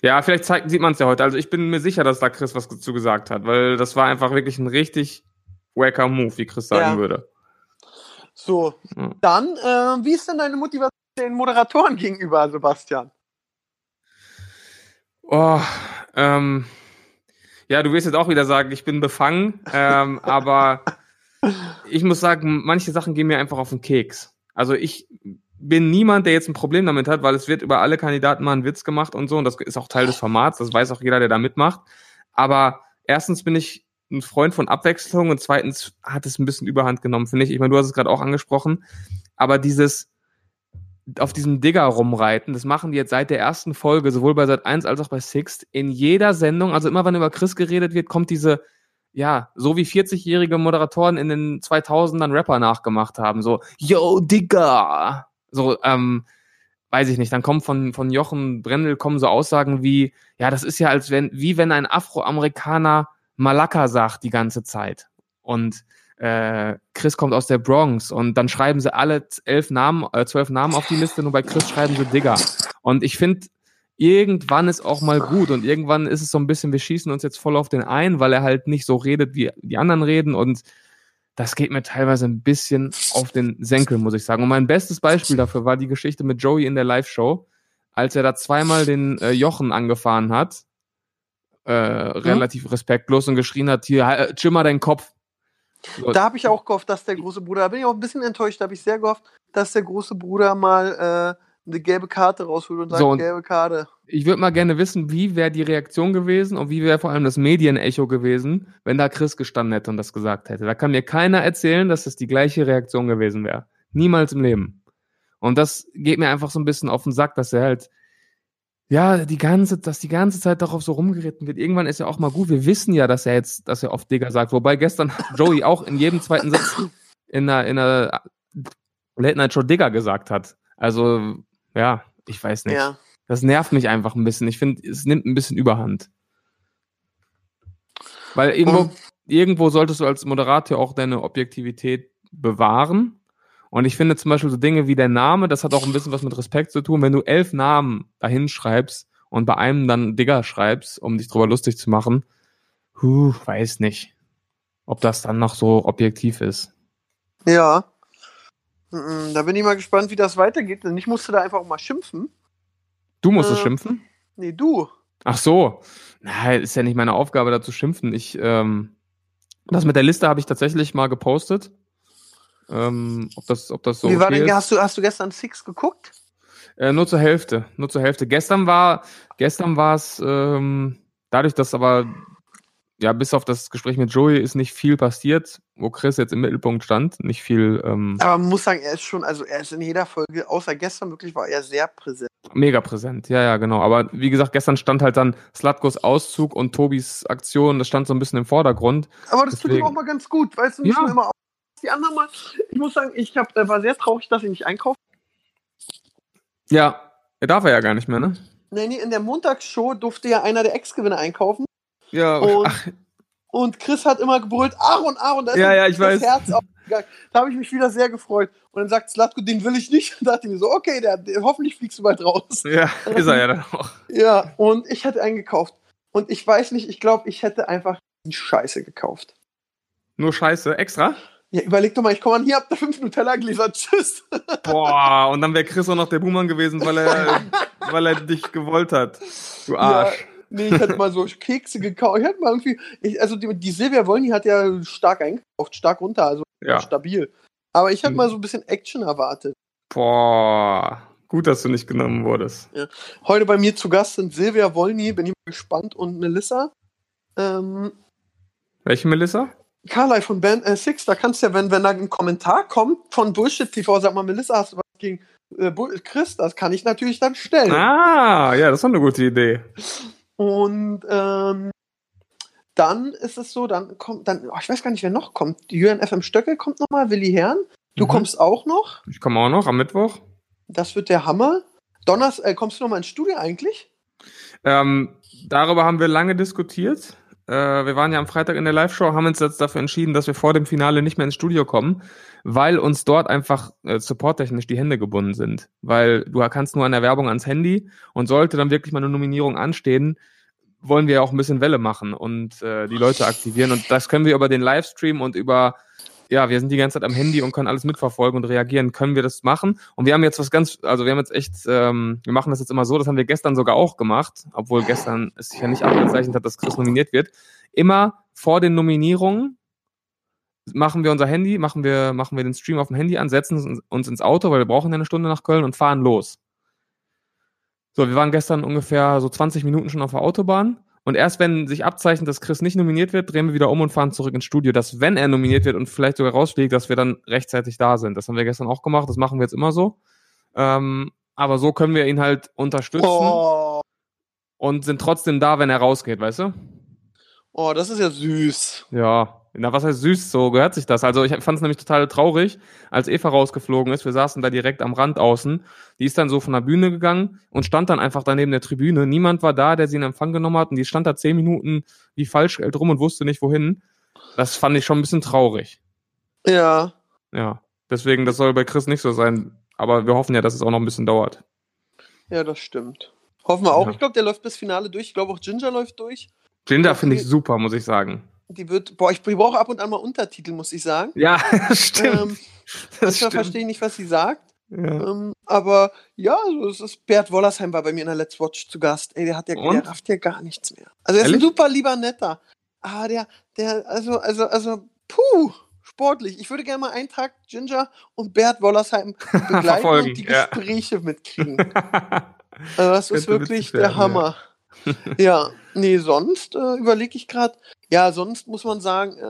Ja, vielleicht zeigt, sieht man es ja heute. Also ich bin mir sicher, dass da Chris was dazu gesagt hat, weil das war einfach wirklich ein richtig wacker Move, wie Chris sagen Ja. würde. So, dann, äh, wie ist denn deine Motivation den Moderatoren gegenüber, Sebastian? Oh, ähm, ja, du wirst jetzt auch wieder sagen, ich bin befangen, ähm, aber ich muss sagen, manche Sachen gehen mir einfach auf den Keks. Also ich bin niemand, der jetzt ein Problem damit hat, weil es wird über alle Kandidaten mal ein Witz gemacht und so und das ist auch Teil des Formats, das weiß auch jeder, der da mitmacht. Aber erstens bin ich ein Freund von Abwechslung und zweitens hat es ein bisschen Überhand genommen, finde ich. Ich meine, du hast es gerade auch angesprochen, aber dieses auf diesem Digger rumreiten, das machen die jetzt seit der ersten Folge, sowohl bei Sat 1 als auch bei Sixt, in jeder Sendung, also immer wenn über Chris geredet wird, kommt diese, ja, so wie 40-jährige Moderatoren in den 2000ern Rapper nachgemacht haben, so, yo, Digger! So, ähm, weiß ich nicht, dann kommen von, von Jochen Brendel kommen so Aussagen wie, ja, das ist ja als wenn, wie wenn ein Afroamerikaner Malaka sagt die ganze Zeit. Und äh, Chris kommt aus der Bronx und dann schreiben sie alle elf Namen, äh, zwölf Namen auf die Liste, nur bei Chris schreiben sie Digger. Und ich finde, irgendwann ist auch mal gut und irgendwann ist es so ein bisschen, wir schießen uns jetzt voll auf den ein, weil er halt nicht so redet, wie die anderen reden und das geht mir teilweise ein bisschen auf den Senkel, muss ich sagen. Und mein bestes Beispiel dafür war die Geschichte mit Joey in der Live-Show, als er da zweimal den äh, Jochen angefahren hat, äh, relativ respektlos und geschrien hat, hier, äh, chill mal deinen Kopf. Da habe ich auch gehofft, dass der große Bruder, da bin ich auch ein bisschen enttäuscht, da habe ich sehr gehofft, dass der große Bruder mal äh, eine gelbe Karte rausholt und sagt, So, und- gelbe Karte. ich würde mal gerne wissen, wie wäre die Reaktion gewesen und wie wäre vor allem das Medienecho gewesen, wenn da Chris gestanden hätte und das gesagt hätte. Da kann mir keiner erzählen, dass das die gleiche Reaktion gewesen wäre. Niemals im Leben. Und das geht mir einfach so ein bisschen auf den Sack, dass er halt, ja, die ganze, dass die ganze Zeit darauf so rumgeritten wird. Irgendwann ist ja auch mal gut. Wir wissen ja, dass er jetzt, dass er oft Digger sagt. Wobei gestern Joey auch in jedem zweiten Satz in einer, in einer Late Night Show Digger gesagt hat. Also, ja, ich weiß nicht. Ja. Das nervt mich einfach ein bisschen. Ich finde, es nimmt ein bisschen Überhand. Weil irgendwo, Und- irgendwo solltest du als Moderator auch deine Objektivität bewahren. Und ich finde zum Beispiel so Dinge wie der Name, das hat auch ein bisschen was mit Respekt zu tun. Wenn du elf Namen dahin schreibst und bei einem dann Digger schreibst, um dich drüber lustig zu machen, huh, weiß nicht, ob das dann noch so objektiv ist. Ja. Da bin ich mal gespannt, wie das weitergeht, denn ich musste da einfach auch mal schimpfen. Du musstest Äh, schimpfen? Nee, du. Ach so. Na, ist ja nicht meine Aufgabe, da zu schimpfen. Ich, ähm, das mit der Liste habe ich tatsächlich mal gepostet. Ähm, ob das, ob das so wie war okay denn, ist. hast du, hast du gestern Six geguckt? Äh, nur zur Hälfte, nur zur Hälfte. Gestern war, gestern war es, ähm, dadurch, dass aber, ja, bis auf das Gespräch mit Joey ist nicht viel passiert, wo Chris jetzt im Mittelpunkt stand, nicht viel, ähm, Aber man muss sagen, er ist schon, also er ist in jeder Folge, außer gestern wirklich, war er sehr präsent. mega präsent. Ja, ja, genau. Aber wie gesagt, gestern stand halt dann Slatkos Auszug und Tobis Aktion, das stand so ein bisschen im Vordergrund. Aber das tut ihm Deswegen. auch mal ganz gut, weißt du, nicht Ja. immer die anderen mal. Ich muss sagen, ich hab, äh, war sehr traurig, dass ich nicht einkaufen. Ja, er darf er ja gar nicht mehr, ne? Nee, nee, in der Montagsshow durfte ja einer der Ex-Gewinner einkaufen. Ja, Und- ach, Und Chris hat immer gebrüllt, Aaron, Aaron, da ist Ja, ja, ich das weiß. Herz aufgegangen. Da habe ich mich wieder sehr gefreut. Und dann sagt Slatko, den will ich nicht. Und da dachte ich mir so, okay, der, der, hoffentlich fliegst du bald raus. ja, ist er ja dann auch. Ja, und ich hätte einen gekauft. Und ich weiß nicht, ich glaube, ich hätte einfach die Scheiße gekauft. Nur Scheiße, extra? Ja, überleg doch mal, ich komme an, hier habt ihr fünf Nutella-Gläser, tschüss. Boah, und dann wäre Chris auch noch der Buhmann gewesen, weil er, weil er dich gewollt hat. Du Arsch. nee, ich hätte mal so Kekse gekauft. Ich hätte mal irgendwie, ich, also die, die Silvia Wollny hat ja stark eingekauft, stark runter, also Ja. stabil. Aber ich hätte Mhm. mal so ein bisschen Action erwartet. Boah, gut, dass du nicht genommen wurdest. Heute bei mir zu Gast sind Silvia Wollny, bin ich mal gespannt, und Melissa. Ähm, Welche Melissa? Carly von Band äh, Six, da kannst du ja, wenn, wenn da ein Kommentar kommt von Bullshit TV, sag mal, Melissa, hast du was gegen äh, Chris? Das kann ich natürlich dann stellen. Ah, ja, das war eine gute Idee. Und ähm, dann ist es so, dann kommt, dann, oh, ich weiß gar nicht, wer noch kommt. Jürgen FM Stöckel kommt nochmal, Willi Herrn. Du Mhm. kommst auch noch. Ich komme auch noch am Mittwoch. Das wird der Hammer. Donners, äh, kommst du nochmal ins Studio eigentlich? Ähm, darüber haben wir lange diskutiert. Äh, wir waren ja am Freitag in der Live-Show, haben uns jetzt dafür entschieden, dass wir vor dem Finale nicht mehr ins Studio kommen, weil uns dort einfach äh, supporttechnisch die Hände gebunden sind. Weil du kannst nur an der Werbung ans Handy und sollte dann wirklich mal eine Nominierung anstehen, wollen wir auch ein bisschen Welle machen und äh, die Leute aktivieren. Und das können wir über den Livestream und über ja, wir sind die ganze Zeit am Handy und können alles mitverfolgen und reagieren, können wir das machen. Und wir haben jetzt was ganz, also wir haben jetzt echt, ähm, wir machen das jetzt immer so, das haben wir gestern sogar auch gemacht, obwohl gestern es sich ja nicht abgezeichnet hat, dass Chris nominiert wird. Immer vor den Nominierungen machen wir unser Handy, machen wir, machen wir den Stream auf dem Handy an, setzen uns- ins Auto, weil wir brauchen ja eine Stunde nach Köln und fahren los. So, wir waren gestern ungefähr so 20 Minuten schon auf der Autobahn. Und erst wenn sich abzeichnet, dass Chris nicht nominiert wird, drehen wir wieder um und fahren zurück ins Studio, dass wenn er nominiert wird und vielleicht sogar rausfliegt, dass wir dann rechtzeitig da sind. Das haben wir gestern auch gemacht, das machen wir jetzt immer so. Ähm, aber so können wir ihn halt unterstützen Oh, und sind trotzdem da, wenn er rausgeht, weißt du? oh, das ist ja süß. Ja, na, was heißt süß, so gehört sich das. Also ich fand es nämlich total traurig, als Eva rausgeflogen ist. Wir saßen da direkt am Rand außen. Die ist dann so von der Bühne gegangen und stand dann einfach daneben der Tribüne. Niemand war da, der sie in Empfang genommen hat und die stand da zehn Minuten wie Falschgeld rum und wusste nicht wohin. Das fand ich schon ein bisschen traurig. Ja. Ja, deswegen, das soll bei Chris nicht so sein. Aber wir hoffen ja, dass es auch noch ein bisschen dauert. Ja, das stimmt. Hoffen wir auch. Ja. Ich glaube, der läuft bis Finale durch. Ich glaube auch Ginger läuft durch. Ginger finde ich super, muss ich sagen. Die wird, boah, ich brauche ab und an mal Untertitel, muss ich sagen. Ja, stimmt. Ähm, das manchmal stimmt. verstehe ich nicht, was sie sagt. Ja. Ähm, aber ja, so, es ist Bert Wollersheim war bei mir in der Let's Watch zu Gast. Ey, der hat ja, Und? der rafft ja gar nichts mehr. Also er ist ein super lieber netter. Ah, der, der, also, also, also, puh, sportlich. Ich würde gerne mal einen Tag Ginger und Bert Wollersheim begleiten und die ja. Gespräche mitkriegen. Also das ist wirklich der werden, ja. Hammer. Ja, nee, sonst äh, überlege ich gerade. Ja, sonst muss man sagen, äh,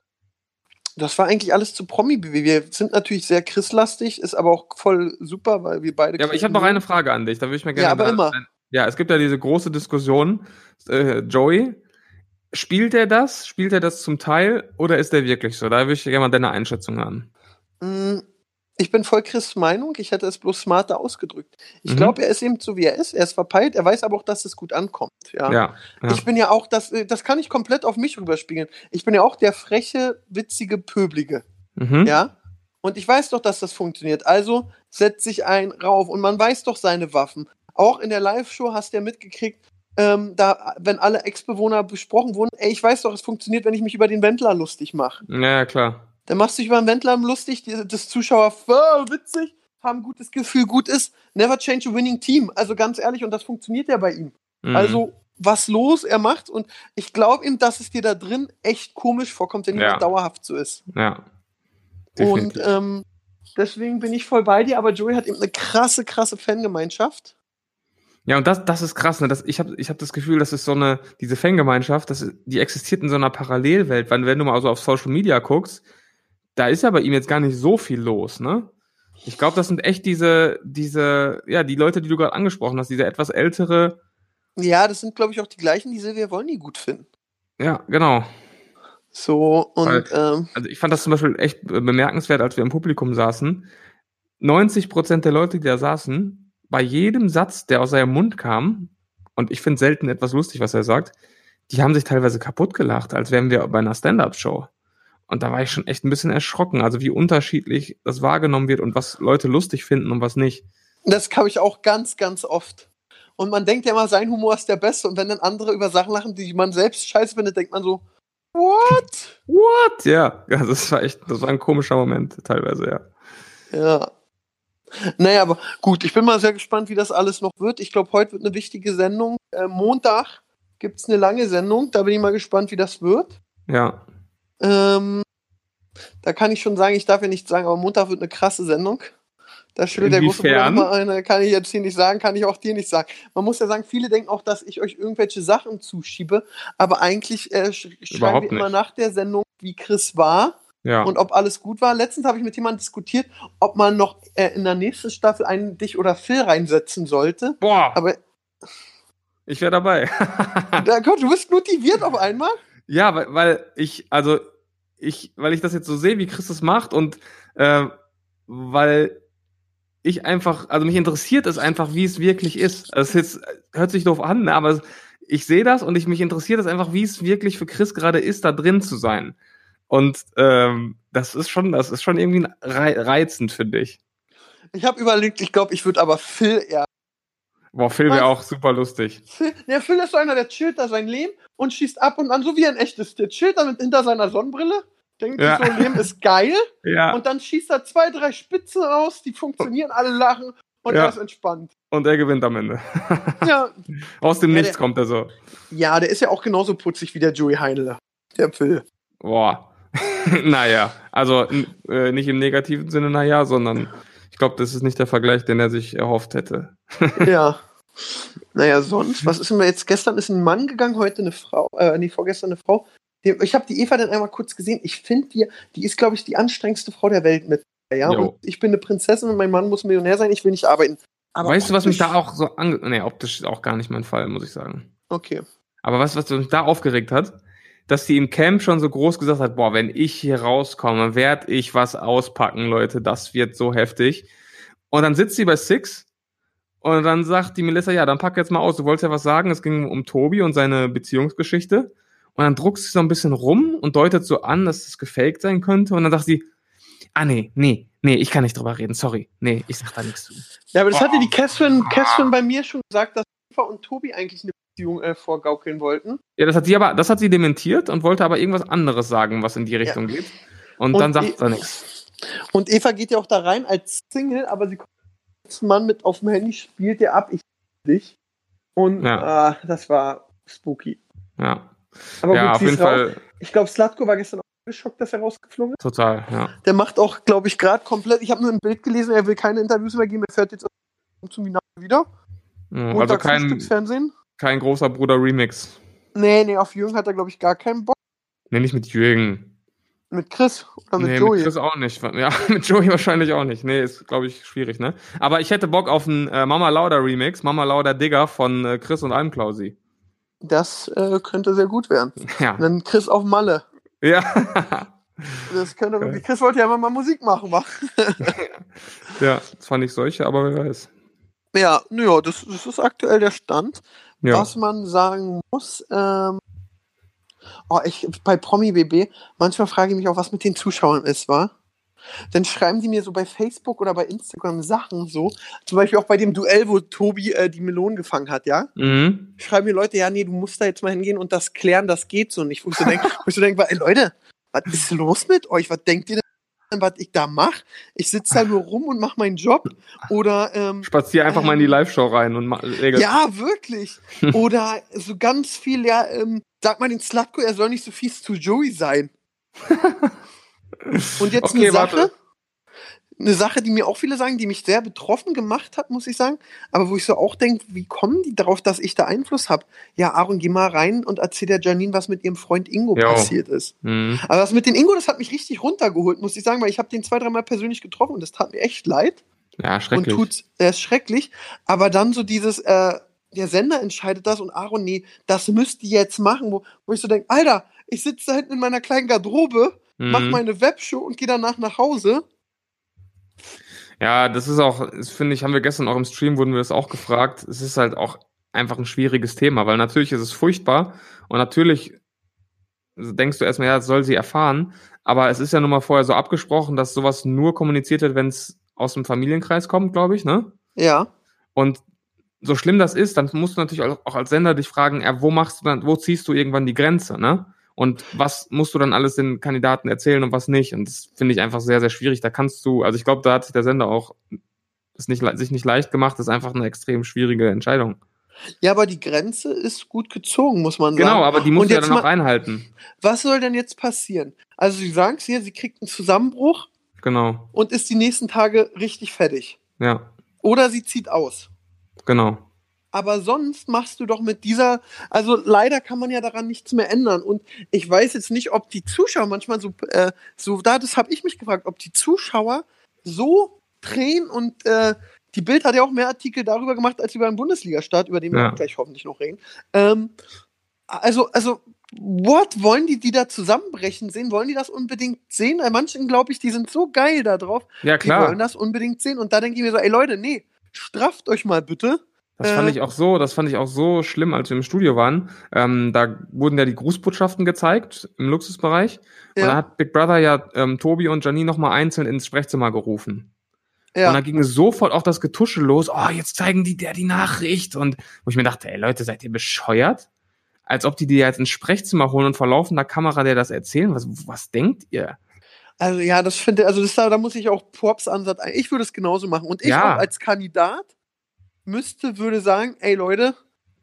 das war eigentlich alles zu Promi-BW. Wir sind natürlich sehr Chris-lastig, ist aber auch voll super, weil wir beide. Ja, aber ich habe noch eine Frage an dich. Da würde ich mir gerne. Ja, aber immer. Ja, es gibt ja diese große Diskussion. Äh, Joey, spielt er das? Spielt er das zum Teil oder ist er wirklich so? Da würde ich gerne mal deine Einschätzung haben. Ich bin voll Chris' Meinung, ich hätte es bloß smarter ausgedrückt. Ich Mhm. glaube, er ist eben so, wie er ist. Er ist verpeilt, er weiß aber auch, dass es gut ankommt. Ja. Ja. ja. Ich bin ja auch, das, äh, das kann ich komplett auf mich rüberspiegeln. Ich bin ja auch der freche, witzige, pöblige. mhm. Ja. Und ich weiß doch, dass das funktioniert. Also setzt sich ein rauf. Und man weiß doch seine Waffen. Auch in der Live-Show hast du ja mitgekriegt, ähm, da, wenn alle Ex-Bewohner besprochen wurden, ey, ich weiß doch, es funktioniert, wenn ich mich über den Wendler lustig mache. Ja, klar. Dann machst du dich über den Wendler lustig, die, das Zuschauer, oh, witzig, haben gutes Gefühl, gut ist. Never change a winning team. Also ganz ehrlich, und das funktioniert ja bei ihm. Mhm. Also, was los er macht. Und ich glaube ihm, dass es dir da drin echt komisch vorkommt, wenn Ja. jemand dauerhaft so ist. Ja. Und Definitiv. ähm, deswegen bin ich voll bei dir, aber Joey hat eben eine krasse, krasse Fangemeinschaft. Ja, und das, das ist krass, ne? Das, ich habe ich hab das Gefühl, das ist so eine, diese Fangemeinschaft, das, die existiert in so einer Parallelwelt, weil wenn du mal so auf Social Media guckst, da ist ja bei ihm jetzt gar nicht so viel los, ne? Ich glaube, das sind echt diese, diese, ja, die Leute, die du gerade angesprochen hast, diese etwas ältere, Ja, das sind, glaube ich, auch die gleichen, die Silvia Wolny gut finden. ja, genau. So, und Weil- ähm, Also ich fand das zum Beispiel echt bemerkenswert, als wir im Publikum saßen. 90 Prozent der Leute, die da saßen, bei jedem Satz, der aus seinem Mund kam, und ich finde selten etwas lustig, was er sagt, die haben sich teilweise kaputt gelacht, als wären wir bei einer Stand-up-Show. Und da war ich schon echt ein bisschen erschrocken, also wie unterschiedlich das wahrgenommen wird und was Leute lustig finden und was nicht. das habe ich auch ganz, ganz oft. Und man denkt ja immer, sein Humor ist der beste. Und wenn dann andere über Sachen lachen, die man selbst scheiße findet, denkt man so, what? What? Ja, ja, das war echt, das war ein komischer Moment teilweise, ja. Ja. Naja, aber gut, ich bin mal sehr gespannt, wie das alles noch wird. Ich glaube, heute wird eine wichtige Sendung. Äh, Montag gibt es eine lange Sendung. Da bin ich mal gespannt, wie das wird. Ja, Ähm, da kann ich schon sagen, ich darf ja nicht sagen, aber Montag wird eine krasse Sendung. Da schüttelt der große Bruder immer eine, kann ich jetzt hier nicht sagen, kann ich auch dir nicht sagen. Man muss ja sagen, viele denken auch, dass ich euch irgendwelche Sachen zuschiebe, aber eigentlich äh, sch schreiben wir immer nach der Sendung, wie Chris war ja. und ob alles gut war. Letztens habe ich mit jemandem diskutiert, ob man noch äh, in der nächsten Staffel einen dich oder Phil reinsetzen sollte. Boah, Aber ich wäre dabei. da, Gott, du bist motiviert auf einmal. Ja, weil, weil ich, also ich, weil ich das jetzt so sehe, wie Chris das macht und äh, weil ich einfach, also mich interessiert es einfach, wie es wirklich ist. Also es jetzt, hört sich doof an, ne, aber ich sehe das und ich mich interessiert es einfach, wie es wirklich für Chris gerade ist, da drin zu sein. Und ähm, das ist schon, das ist schon irgendwie rei- reizend, finde ich. Ich habe überlegt, ich glaube, ich würde aber Phil eher Boah, Phil wäre auch super lustig. Phil, der Phil ist so einer, der chillt da sein Leben und schießt ab und an, so wie ein echtes. Der chillt damit hinter seiner Sonnenbrille, denkt Ja. so, Leben ist geil Ja. Und, und dann schießt er zwei, drei Spitzen raus, die funktionieren, alle lachen und Ja. er ist entspannt. er gewinnt am Ende. Ja. Aus dem Ja, Nichts der- kommt er so. ja, der ist ja auch genauso putzig wie der Joey Heinle, der Phil. Boah. naja, also äh, nicht im negativen Sinne, naja, sondern ich glaube, das ist nicht der Vergleich, den er sich erhofft hätte. ja. Naja, sonst, was ist denn jetzt? Gestern ist ein Mann gegangen, heute eine Frau, äh, nee, vorgestern eine Frau. Ich habe die Eva dann einmal kurz gesehen. Ich finde die, die ist, glaube ich, die anstrengendste Frau der Welt mit. Ja, Jo. und ich bin eine Prinzessin und mein Mann muss Millionär sein, ich will nicht arbeiten. Aber weißt du, was mich da auch so ange... Nee, optisch ist auch gar nicht mein Fall, muss ich sagen. Okay. Aber du, was mich da aufgeregt hat? Dass die im Camp schon so groß gesagt hat, boah, wenn ich hier rauskomme, werd ich was auspacken, Leute, das wird so heftig. Und dann sitzt sie bei Six und dann sagt die Melissa, ja, dann pack jetzt mal aus, du wolltest ja was sagen, es ging um Tobi und seine Beziehungsgeschichte. Und dann druckst sie so ein bisschen rum und deutet so an, dass das gefaked sein könnte. Und dann sagt sie, ah nee, nee, nee, ich kann nicht drüber reden, sorry. Nee, ich sag da nichts zu. Ja, aber das Oh. hatte die Catherine, Catherine bei mir schon gesagt, dass Eva und Tobi eigentlich eine Beziehung äh, vorgaukeln wollten. Ja, das hat sie aber, das hat sie dementiert und wollte aber irgendwas anderes sagen, was in die Richtung geht. Und, Und dann sagt die- sie nichts. Und Eva geht ja auch da rein als Single, aber sie kommt als Mann mit auf dem Handy, spielt ihr ab, ich dich. Und Ja. ah, das war spooky. Ja, Aber ja gut, auf sie jeden ist raus. Fall Ich glaube, Slatko war gestern auch geschockt, dass er rausgeflogen ist. total, ja. Der macht auch, glaube ich, gerade komplett. Ich habe nur ein Bild gelesen, er will keine Interviews mehr geben, er fährt jetzt zum Finale wieder. Ja, Also kein, Frühstücksfernsehen. Kein großer Bruder Remix. Nee, nee, auf Jürgen hat er, glaube ich, gar keinen Bock. Nee, nicht mit Jürgen. Mit Chris oder mit nee, Joey. mit Chris auch nicht. Ja, mit Joey wahrscheinlich auch nicht. Nee, ist, glaube ich, schwierig, ne? Aber ich hätte Bock auf einen äh, Mama Lauda Remix, Mama Lauda Digger von äh, Chris und Almklausi. Das äh, könnte sehr gut werden. Ja. Und dann Chris auf Malle. Ja. Das könnte wirklich. Chris wollte ja immer mal Musik machen, wa? ja, zwar nicht solche, aber wer weiß. Ja, naja, das, das ist aktuell der Stand. Ja. Was man sagen muss, ähm, oh, ich, bei Promi BB, manchmal frage ich mich auch, was mit den Zuschauern ist, wa? dann schreiben die mir so bei Facebook oder bei Instagram Sachen so. Zum Beispiel auch bei dem Duell, wo Tobi äh, die Melonen gefangen hat, ja? Mhm. Schreiben mir Leute, ja, nee, du musst da jetzt mal hingehen und das klären, das geht so nicht. Wo ich so denke, denk, ey Leute, was ist los mit euch? Was denkt ihr denn, was ich da mache? Ich sitze da nur rum und mache meinen Job. Oder ähm, Spazier einfach mal in die Live-Show rein und ma- regel. ja, wirklich. Oder so ganz viel, ja, ähm, sag mal den Slatko, er soll nicht so fies zu Joey sein. Und jetzt Okay, eine Sache, warte. Eine Sache, die mir auch viele sagen, die mich sehr betroffen gemacht hat, muss ich sagen, aber wo ich so auch denke, wie kommen die darauf, dass ich da Einfluss habe? Ja, Aaron, geh mal rein und erzähl der Janine, was mit ihrem Freund Ingo Jo. passiert ist. Mhm. Aber das mit den Ingo, das hat mich richtig runtergeholt, muss ich sagen, weil ich habe den zwei, dreimal persönlich getroffen und das tat mir echt leid Ja, schrecklich. und tut er ist schrecklich. Aber dann so dieses, äh, der Sender entscheidet das und Aaron, nee, das müsst ihr jetzt machen, wo, wo ich so denke, Alter, ich sitze da hinten in meiner kleinen Garderobe, mach Mhm. meine Webshow und gehe danach nach Hause. Ja, das ist auch, das finde ich, haben wir gestern auch im Stream, wurden wir das auch gefragt. Es ist halt auch einfach ein schwieriges Thema, weil natürlich ist es furchtbar und natürlich denkst du erstmal, ja, das soll sie erfahren, aber es ist ja nun mal vorher so abgesprochen, dass sowas nur kommuniziert wird, wenn es aus dem Familienkreis kommt, glaube ich, ne? Ja. Und so schlimm das ist, dann musst du natürlich auch als Sender dich fragen, ja, wo machst du dann, wo ziehst du irgendwann die Grenze, ne? Und was musst du dann alles den Kandidaten erzählen und was nicht? Und das finde ich einfach sehr, sehr schwierig. Da kannst du, also ich glaube, da hat sich der Sender auch es nicht, sich nicht leicht gemacht. Das ist einfach eine extrem schwierige Entscheidung. Ja, aber die Grenze ist gut gezogen, muss man Genau, sagen. aber die du ja dann auch einhalten. Was soll denn jetzt passieren? Also, sie sagen es hier, sie kriegt einen Zusammenbruch Genau. und ist die nächsten Tage richtig fertig. Ja, Oder sie zieht aus. genau. Aber sonst machst du doch mit dieser, also leider kann man ja daran nichts mehr ändern. Und ich weiß jetzt nicht, ob die Zuschauer manchmal so, äh, so da, das habe ich mich gefragt, ob die Zuschauer so drehen und äh, die Bild hat ja auch mehr Artikel darüber gemacht als über einen Bundesliga-Start, über den wir Ja. auch gleich hoffentlich noch reden. Ähm, also, also, what wollen die, die da zusammenbrechen sehen? Wollen die das unbedingt sehen? Bei manchen glaube ich, die sind so geil da drauf, Ja, die wollen klar. das unbedingt sehen. Und da denke ich mir so, ey Leute, nee, strafft euch mal bitte. Das fand Äh, ich auch so, das fand ich auch so schlimm, als wir im Studio waren. Ähm, da wurden ja die Grußbotschaften gezeigt im Luxusbereich. Und Ja. da hat Big Brother ja ähm, Tobi und Janine nochmal einzeln ins Sprechzimmer gerufen. Ja. Und dann ging es sofort auch das Getusche los. Oh, jetzt zeigen die der die Nachricht. Und wo ich mir dachte, ey Leute, seid ihr bescheuert? Als ob die die jetzt ins Sprechzimmer holen und vor laufender Kamera der das erzählen. Was, was denkt ihr? Also ja, das finde also das, da, da muss ich auch Props ansatz. Ich würde es genauso machen. Und ich Ja. auch als Kandidat müsste, würde sagen, ey Leute,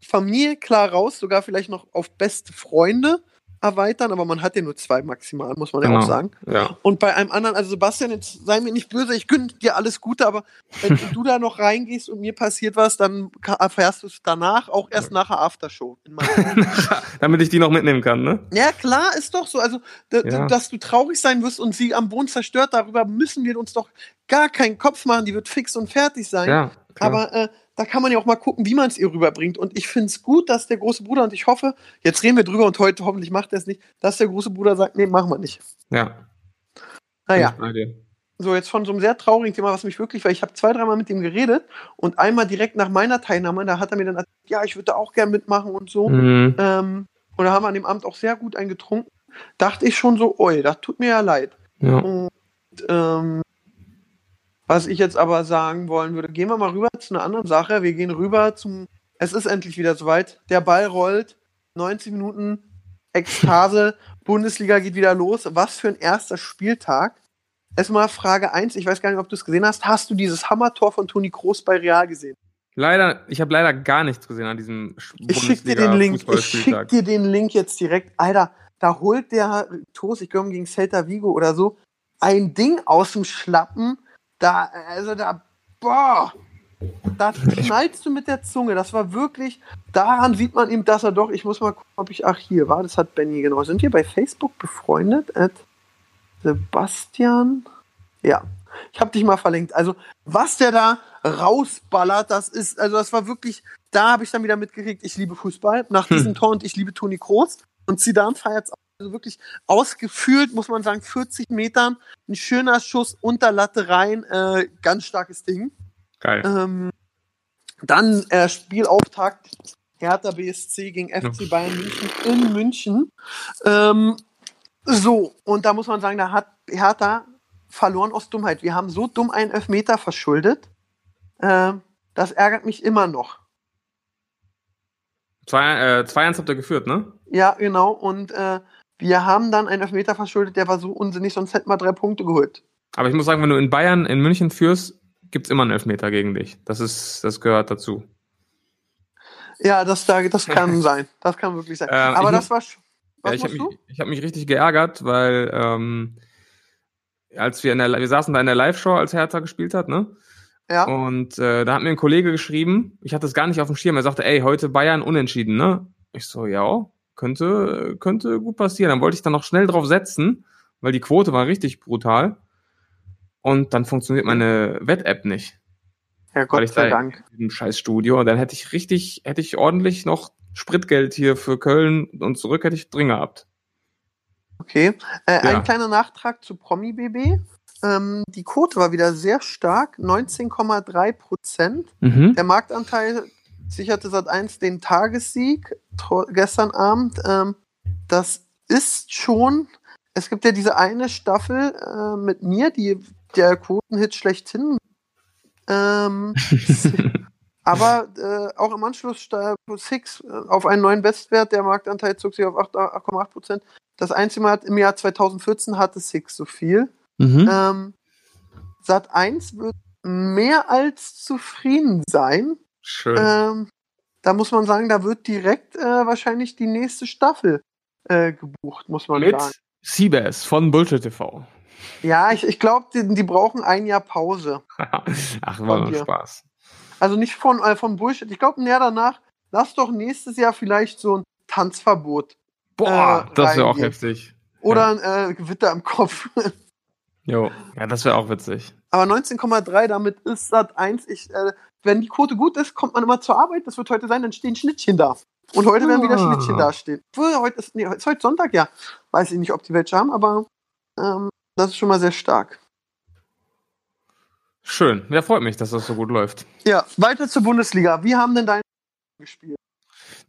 Familie klar raus, sogar vielleicht noch auf beste Freunde erweitern, aber man hat ja nur zwei maximal, muss man ja Genau. auch sagen. Ja. Und bei einem anderen, also Sebastian, jetzt sei mir nicht böse, ich gönne dir alles Gute, aber wenn du da noch reingehst und mir passiert was, dann erfährst du es danach, auch erst nach der Aftershow. Damit ich die noch mitnehmen kann, ne? ja, klar, ist doch so. Also, Ja. dass du traurig sein wirst und sie am Boden zerstört, darüber müssen wir uns doch gar keinen Kopf machen. Die wird fix und fertig sein. Ja. Aber äh, da kann man ja auch mal gucken, wie man es ihr rüberbringt. Und ich finde es gut, dass der große Bruder, und ich hoffe, jetzt reden wir drüber und heute hoffentlich macht er es nicht, dass der große Bruder sagt, nee, machen wir nicht. ja. Naja, so jetzt von so einem sehr traurigen Thema, was mich wirklich, weil ich habe zwei, dreimal mit ihm geredet und einmal direkt nach meiner Teilnahme, da hat er mir dann erzählt, ja, ich würde da auch gern mitmachen und so. Mhm. Ähm, und da haben wir an dem Abend auch sehr gut eingetrunken. Dachte ich schon so, oi, das tut mir ja leid. Ja. Und ähm, was ich jetzt aber sagen wollen würde, gehen wir mal rüber zu einer anderen Sache. Wir gehen rüber zum, es ist endlich wieder soweit. Der Ball rollt, 90 Minuten Ekstase, Bundesliga geht wieder los. Was für ein erster Spieltag. Erstmal Frage 1, ich weiß gar nicht, ob du es gesehen hast. Hast du dieses Hammertor von Toni Kroos bei Real gesehen? Leider, ich habe leider gar nichts gesehen an diesem Ich schick dir den Link. Ich schick dir den Link jetzt direkt. Alter, da holt der Toast, ich glaube gegen Celta Vigo oder so, ein Ding aus dem Schlappen. Da, also da, boah, da knallst du mit der Zunge. Das war wirklich, daran sieht man ihm, dass er doch, ich muss mal gucken, ob ich, ach hier war, das hat Benny genau. Sind wir bei Facebook befreundet? At Sebastian? Ja. Ich habe dich mal verlinkt. Also, was der da rausballert, das ist, also das war wirklich, da habe ich dann wieder mitgekriegt, ich liebe Fußball nach Hm. diesem Tor und ich liebe Toni Kroos. Und Zidane feiert es also wirklich ausgefühlt, muss man sagen, 40 Metern, ein schöner Schuss unter Latte rein, äh, ganz starkes Ding. Geil. Ähm, dann äh, Spielauftakt Hertha BSC gegen FC Bayern München in München. Ähm, so, und da muss man sagen, da hat Hertha verloren aus Dummheit. Wir haben so dumm einen Elfmeter verschuldet. Äh, das ärgert mich immer noch. 2-1 äh, habt ihr geführt, ne? Ja, genau. Und äh, wir haben dann einen Elfmeter verschuldet, der war so unsinnig, sonst hätten wir drei Punkte geholt. Aber ich muss sagen, wenn du in Bayern, in München führst, gibt's immer einen Elfmeter gegen dich. Das ist, das gehört dazu. Ja, das, das kann sein. Das kann wirklich sein. Ähm, Aber das war. Was Ja, ich habe mich, ich hab mich richtig geärgert, weil ähm, als wir in der, wir saßen da in der Live-Show, als Hertha gespielt hat, ne? Ja. Und äh, da hat mir ein Kollege geschrieben, ich hatte es gar nicht auf dem Schirm, er sagte, ey, heute Bayern unentschieden, ne? Ich so, ja, könnte, könnte gut passieren. Dann wollte ich dann noch schnell drauf setzen, weil die Quote war richtig brutal. Und dann funktioniert meine Wett-App nicht. Ja, weil Gott ich sei da Dank. in diesem scheiß Studio. Und dann hätte ich richtig, hätte ich ordentlich noch Spritgeld hier für Köln und zurück hätte ich drin gehabt. Okay. Äh, Ja. Ein kleiner Nachtrag zu Promi BB. Ähm, die Quote war wieder sehr stark, 19,3 Prozent. Mhm. Der Marktanteil sicherte seit 1 den Tagessieg gestern Abend. Ähm, das ist schon. Es gibt ja diese eine Staffel äh, mit mir, die der Quotenhit schlechthin. Ähm, aber äh, auch im Anschluss Six äh, auf einen neuen Bestwert. Der Marktanteil zog sich auf 8 8,8 Prozent. Das einzige Mal im Jahr 2014 hatte Six so viel. Mhm. Ähm, Sat 1 wird mehr als zufrieden sein. Schön. Ähm, da muss man sagen, da wird direkt äh, wahrscheinlich die nächste Staffel äh, gebucht, muss man Mit sagen. Seabass von Bullshit TV. Ja, ich, ich glaube, die, die brauchen ein Jahr Pause. Ach, war nur. Spaß. Also nicht von, äh, von Bullshit. Ich glaube, näher danach, lass doch nächstes Jahr vielleicht so ein Tanzverbot Boah, Äh, das wäre auch heftig. oder ein äh, Gewitter im Kopf. Jo, ja, das wäre auch witzig. Aber 19,3, damit ist Sat 1. Ich, äh, wenn die Quote gut ist, kommt man immer zur Arbeit. Das wird heute sein, dann stehen Schnittchen da. Und heute werden wieder Ah. Schnittchen dastehen. Heute ist, nee, ist heute Sonntag, ja. Weiß ich nicht, ob die welche haben, aber ähm, das ist schon mal sehr stark. Schön. Ja, freut mich, dass das so gut läuft. Ja, weiter zur Bundesliga. Wie haben denn deine gespielt?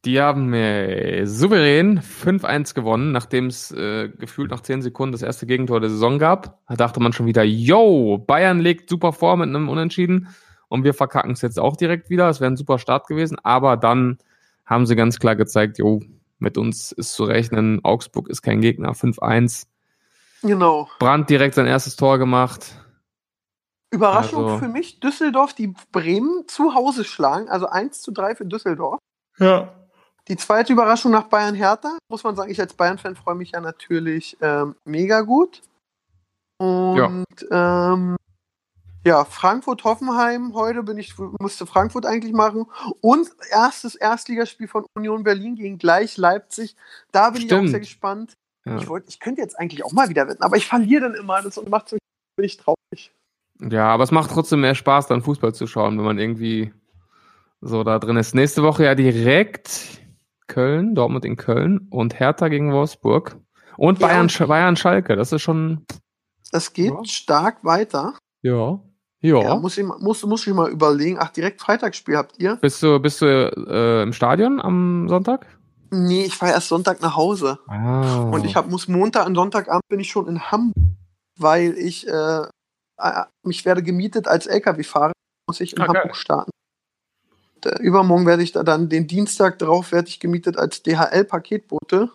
Die haben äh, souverän 5-1 gewonnen, nachdem es äh, gefühlt nach 10 Sekunden das erste Gegentor der Saison gab. Da dachte man schon wieder, yo, Bayern legt super vor mit einem Unentschieden und wir verkacken es jetzt auch direkt wieder. Es wäre ein super Start gewesen, aber dann haben sie ganz klar gezeigt, yo, mit uns ist zu rechnen, Augsburg ist kein Gegner, 5-1. Genau. Brandt direkt sein erstes Tor gemacht. Überraschung Also- für mich, Düsseldorf, die Bremen zu Hause schlagen, also 1 zu 3 für Düsseldorf. Ja. Die zweite Überraschung nach Bayern Hertha, muss man sagen, ich als Bayern-Fan freue mich ja natürlich ähm, mega gut. Und ja, ähm, ja Frankfurt-Hoffenheim, heute bin ich, musste Frankfurt eigentlich machen. Und erstes Erstligaspiel von Union Berlin gegen gleich Leipzig. Da bin ich Stimmt. auch sehr gespannt. Ja. Ich, wollt, ich könnte jetzt eigentlich auch mal wieder wetten, aber ich verliere dann immer das und macht so bin ich traurig. Ja, aber es macht trotzdem mehr Spaß, dann Fußball zu schauen, wenn man irgendwie so da drin ist. Nächste Woche ja direkt Köln, Dortmund in Köln und Hertha gegen Wolfsburg. Und Ja. Bayern, Sch- Bayern Schalke, das ist schon, Das geht Ja. stark weiter. ja. Ja. Ja, muss, ich, mal- muss, muss ich mal überlegen. Ach, direkt Freitagsspiel habt ihr? Bist du, bist du äh, im Stadion am Sonntag? Nee, ich fahre erst Sonntag nach Hause. Ah. Und ich hab, muss Montag und Sonntagabend bin ich schon in Hamburg, weil ich äh, äh, mich werde gemietet als LKW-Fahrer, muss ich in Ah, geil. Hamburg starten. Äh, übermorgen werde ich da dann den Dienstag drauf werde ich gemietet als DHL-Paketbote.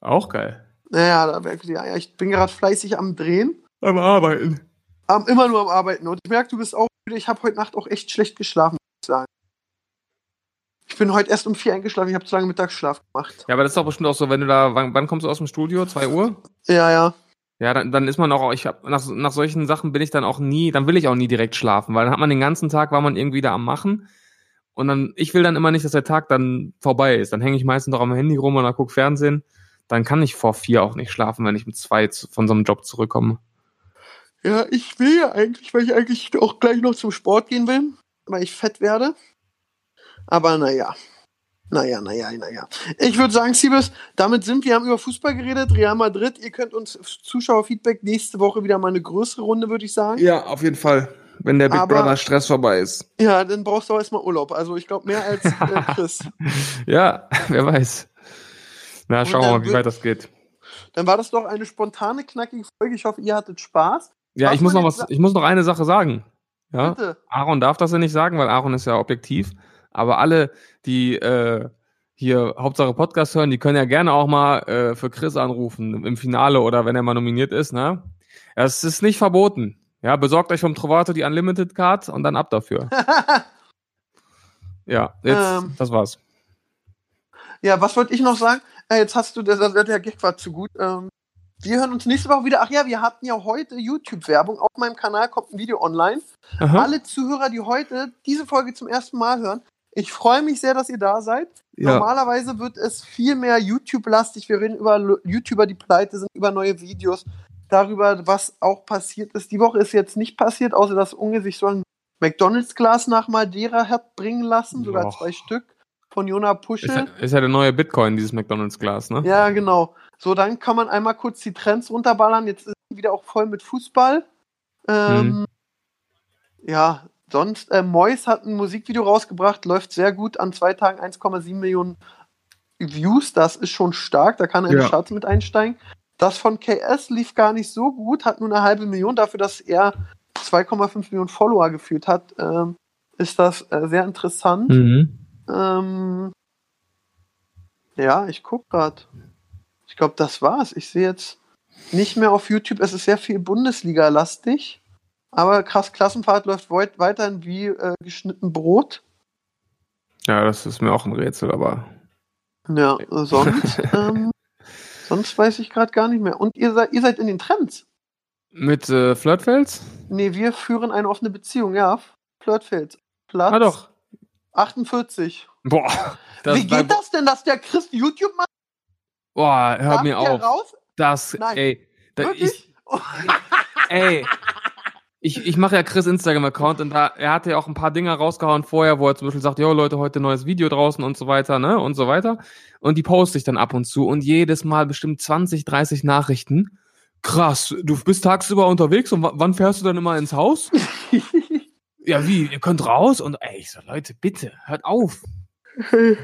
Auch geil. Naja, ja, ja, ich bin gerade fleißig am Drehen, Am Arbeiten. am, immer nur am Arbeiten. Und ich merke, du bist auch müde. Ich habe heute Nacht auch echt schlecht geschlafen, muss ich sagen. Ich bin heute erst um vier eingeschlafen, ich habe zu lange Mittagsschlaf gemacht. Ja, aber das ist doch bestimmt auch so, wenn du da, wann, wann kommst du aus dem Studio? 2 Uhr? Ja, ja. Ja, dann, dann ist man auch, ich hab, nach, nach solchen Sachen bin ich dann auch nie, dann will ich auch nie direkt schlafen, weil dann hat man den ganzen Tag, war man irgendwie da am Machen und dann, ich will dann immer nicht, dass der Tag dann vorbei ist. Dann hänge ich meistens doch am Handy rum oder guck Fernsehen. Dann kann ich vor vier auch nicht schlafen, wenn ich mit zwei von so einem Job zurückkomme. Ja, ich will ja eigentlich, weil ich eigentlich auch gleich noch zum Sport gehen will, weil ich fett werde. Aber naja. Naja, naja, naja. Ich würde sagen, Siebes, damit sind wir, haben über Fußball geredet, Real Madrid. Ihr könnt uns Zuschauerfeedback nächste Woche wieder mal eine größere Runde, würde ich sagen. Ja, auf jeden Fall. Wenn der Big Aber- Brother Stress vorbei ist. Ja, dann brauchst du auch erstmal Urlaub. Also ich glaube mehr als äh, Chris. Ja, wer weiß. Na, schauen wir mal, wie weit das geht. Dann war das doch eine spontane, knackige Folge. Ich hoffe, ihr hattet Spaß. Ja, ich muss noch was, ich muss noch eine Sache sagen. Ja, Bitte. Aaron darf das ja nicht sagen, weil Aaron ist ja objektiv. Aber alle, die äh, hier Hauptsache Podcast hören, die können ja gerne auch mal äh, für Chris anrufen im Finale oder wenn er mal nominiert ist, ne? Es ist nicht verboten. Ja, besorgt euch vom Trovato die Unlimited Card und dann ab dafür. ja, jetzt, Ähm. das war's. Ja, was wollte ich noch sagen? Äh, jetzt hast du, der, der, der Gag war zu gut. Ähm, wir hören uns nächste Woche wieder. Ach ja, wir hatten ja heute YouTube-Werbung. Auf meinem Kanal kommt ein Video online. Aha. Alle Zuhörer, die heute diese Folge zum ersten Mal hören, ich freue mich sehr, dass ihr da seid. Ja. Normalerweise wird es viel mehr YouTube-lastig. Wir reden über YouTuber, die pleite sind, über neue Videos, darüber, was auch passiert ist. Die Woche ist jetzt nicht passiert, außer dass Unge sich so ein McDonalds-Glas nach Madeira hat bringen lassen, sogar Boah. zwei Stück von Jona Ist, Puschel. ja- ist ja der neue Bitcoin, dieses McDonalds-Glas, ne? Ja, genau. So, dann kann man einmal kurz die Trends runterballern. Jetzt ist wieder auch voll mit Fußball. Ähm, Ja, sonst, äh, Mois hat ein Musikvideo rausgebracht, läuft sehr gut an zwei Tagen 1,7 Millionen Views. Das ist schon stark, da kann er in die Ja. Charts mit einsteigen. Das von KS lief gar nicht so gut, hat nur eine halbe Million dafür, dass er 2,5 Millionen Follower geführt hat. Ähm, ist das äh, sehr interessant. Mhm. Ähm, ja, ich guck grad. Ich glaube, das war's. Ich sehe jetzt nicht mehr auf YouTube. Es ist sehr viel Bundesliga-lastig. Aber krass, Klassenfahrt läuft weit- weiterhin wie äh, geschnitten Brot. Ja, das ist mir auch ein Rätsel, aber Ja, sonst, ähm, sonst weiß ich gerade gar nicht mehr. Und ihr seid, ihr seid in den Trends. mit äh, Flirtfels? Nee, wir führen eine offene Beziehung, ja. Flirtfeld. Platz Ah doch. 48. Boah. Wie geht das denn, dass der Christ YouTube macht? Boah, hör Darf mir auf. raus? Das, Nein. ey. Da, ich, Wirklich? ey. Ich, ich mache ja Chris Instagram-Account und da, er hatte ja auch ein paar Dinger rausgehauen vorher, wo er zum Beispiel sagt, jo Leute, heute neues Video draußen und so weiter, ne? Und so weiter. Und die poste ich dann ab und zu und jedes Mal bestimmt 20, 30 Nachrichten. Krass, du bist tagsüber unterwegs und wa- wann fährst du dann immer ins Haus? ja, wie? Ihr könnt raus? Und ey, ich so, Leute, bitte, hört auf.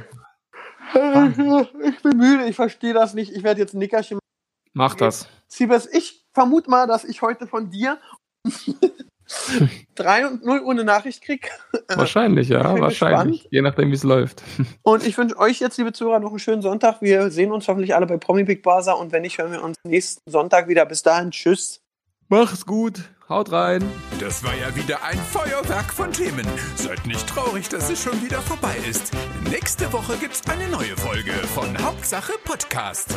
Ich bin müde, ich verstehe das nicht. Ich werde jetzt ein Nickerchen machen. Mach das. Siebes, ich vermute mal, dass ich heute von dir 3 und 0 Uhr eine Nachricht kriege. Wahrscheinlich, ja, wahrscheinlich. gespannt. Je nachdem, wie es läuft. Und ich wünsche euch jetzt, liebe Zuhörer, noch einen schönen Sonntag. Wir sehen uns hoffentlich alle bei Promi Big Brother und wenn nicht, hören wir uns nächsten Sonntag wieder. Bis dahin, tschüss. Mach's gut. Haut rein. Das war ja wieder ein Feuerwerk von Themen. Seid nicht traurig, dass es schon wieder vorbei ist. Nächste Woche gibt's eine neue Folge von Hauptsache Podcast.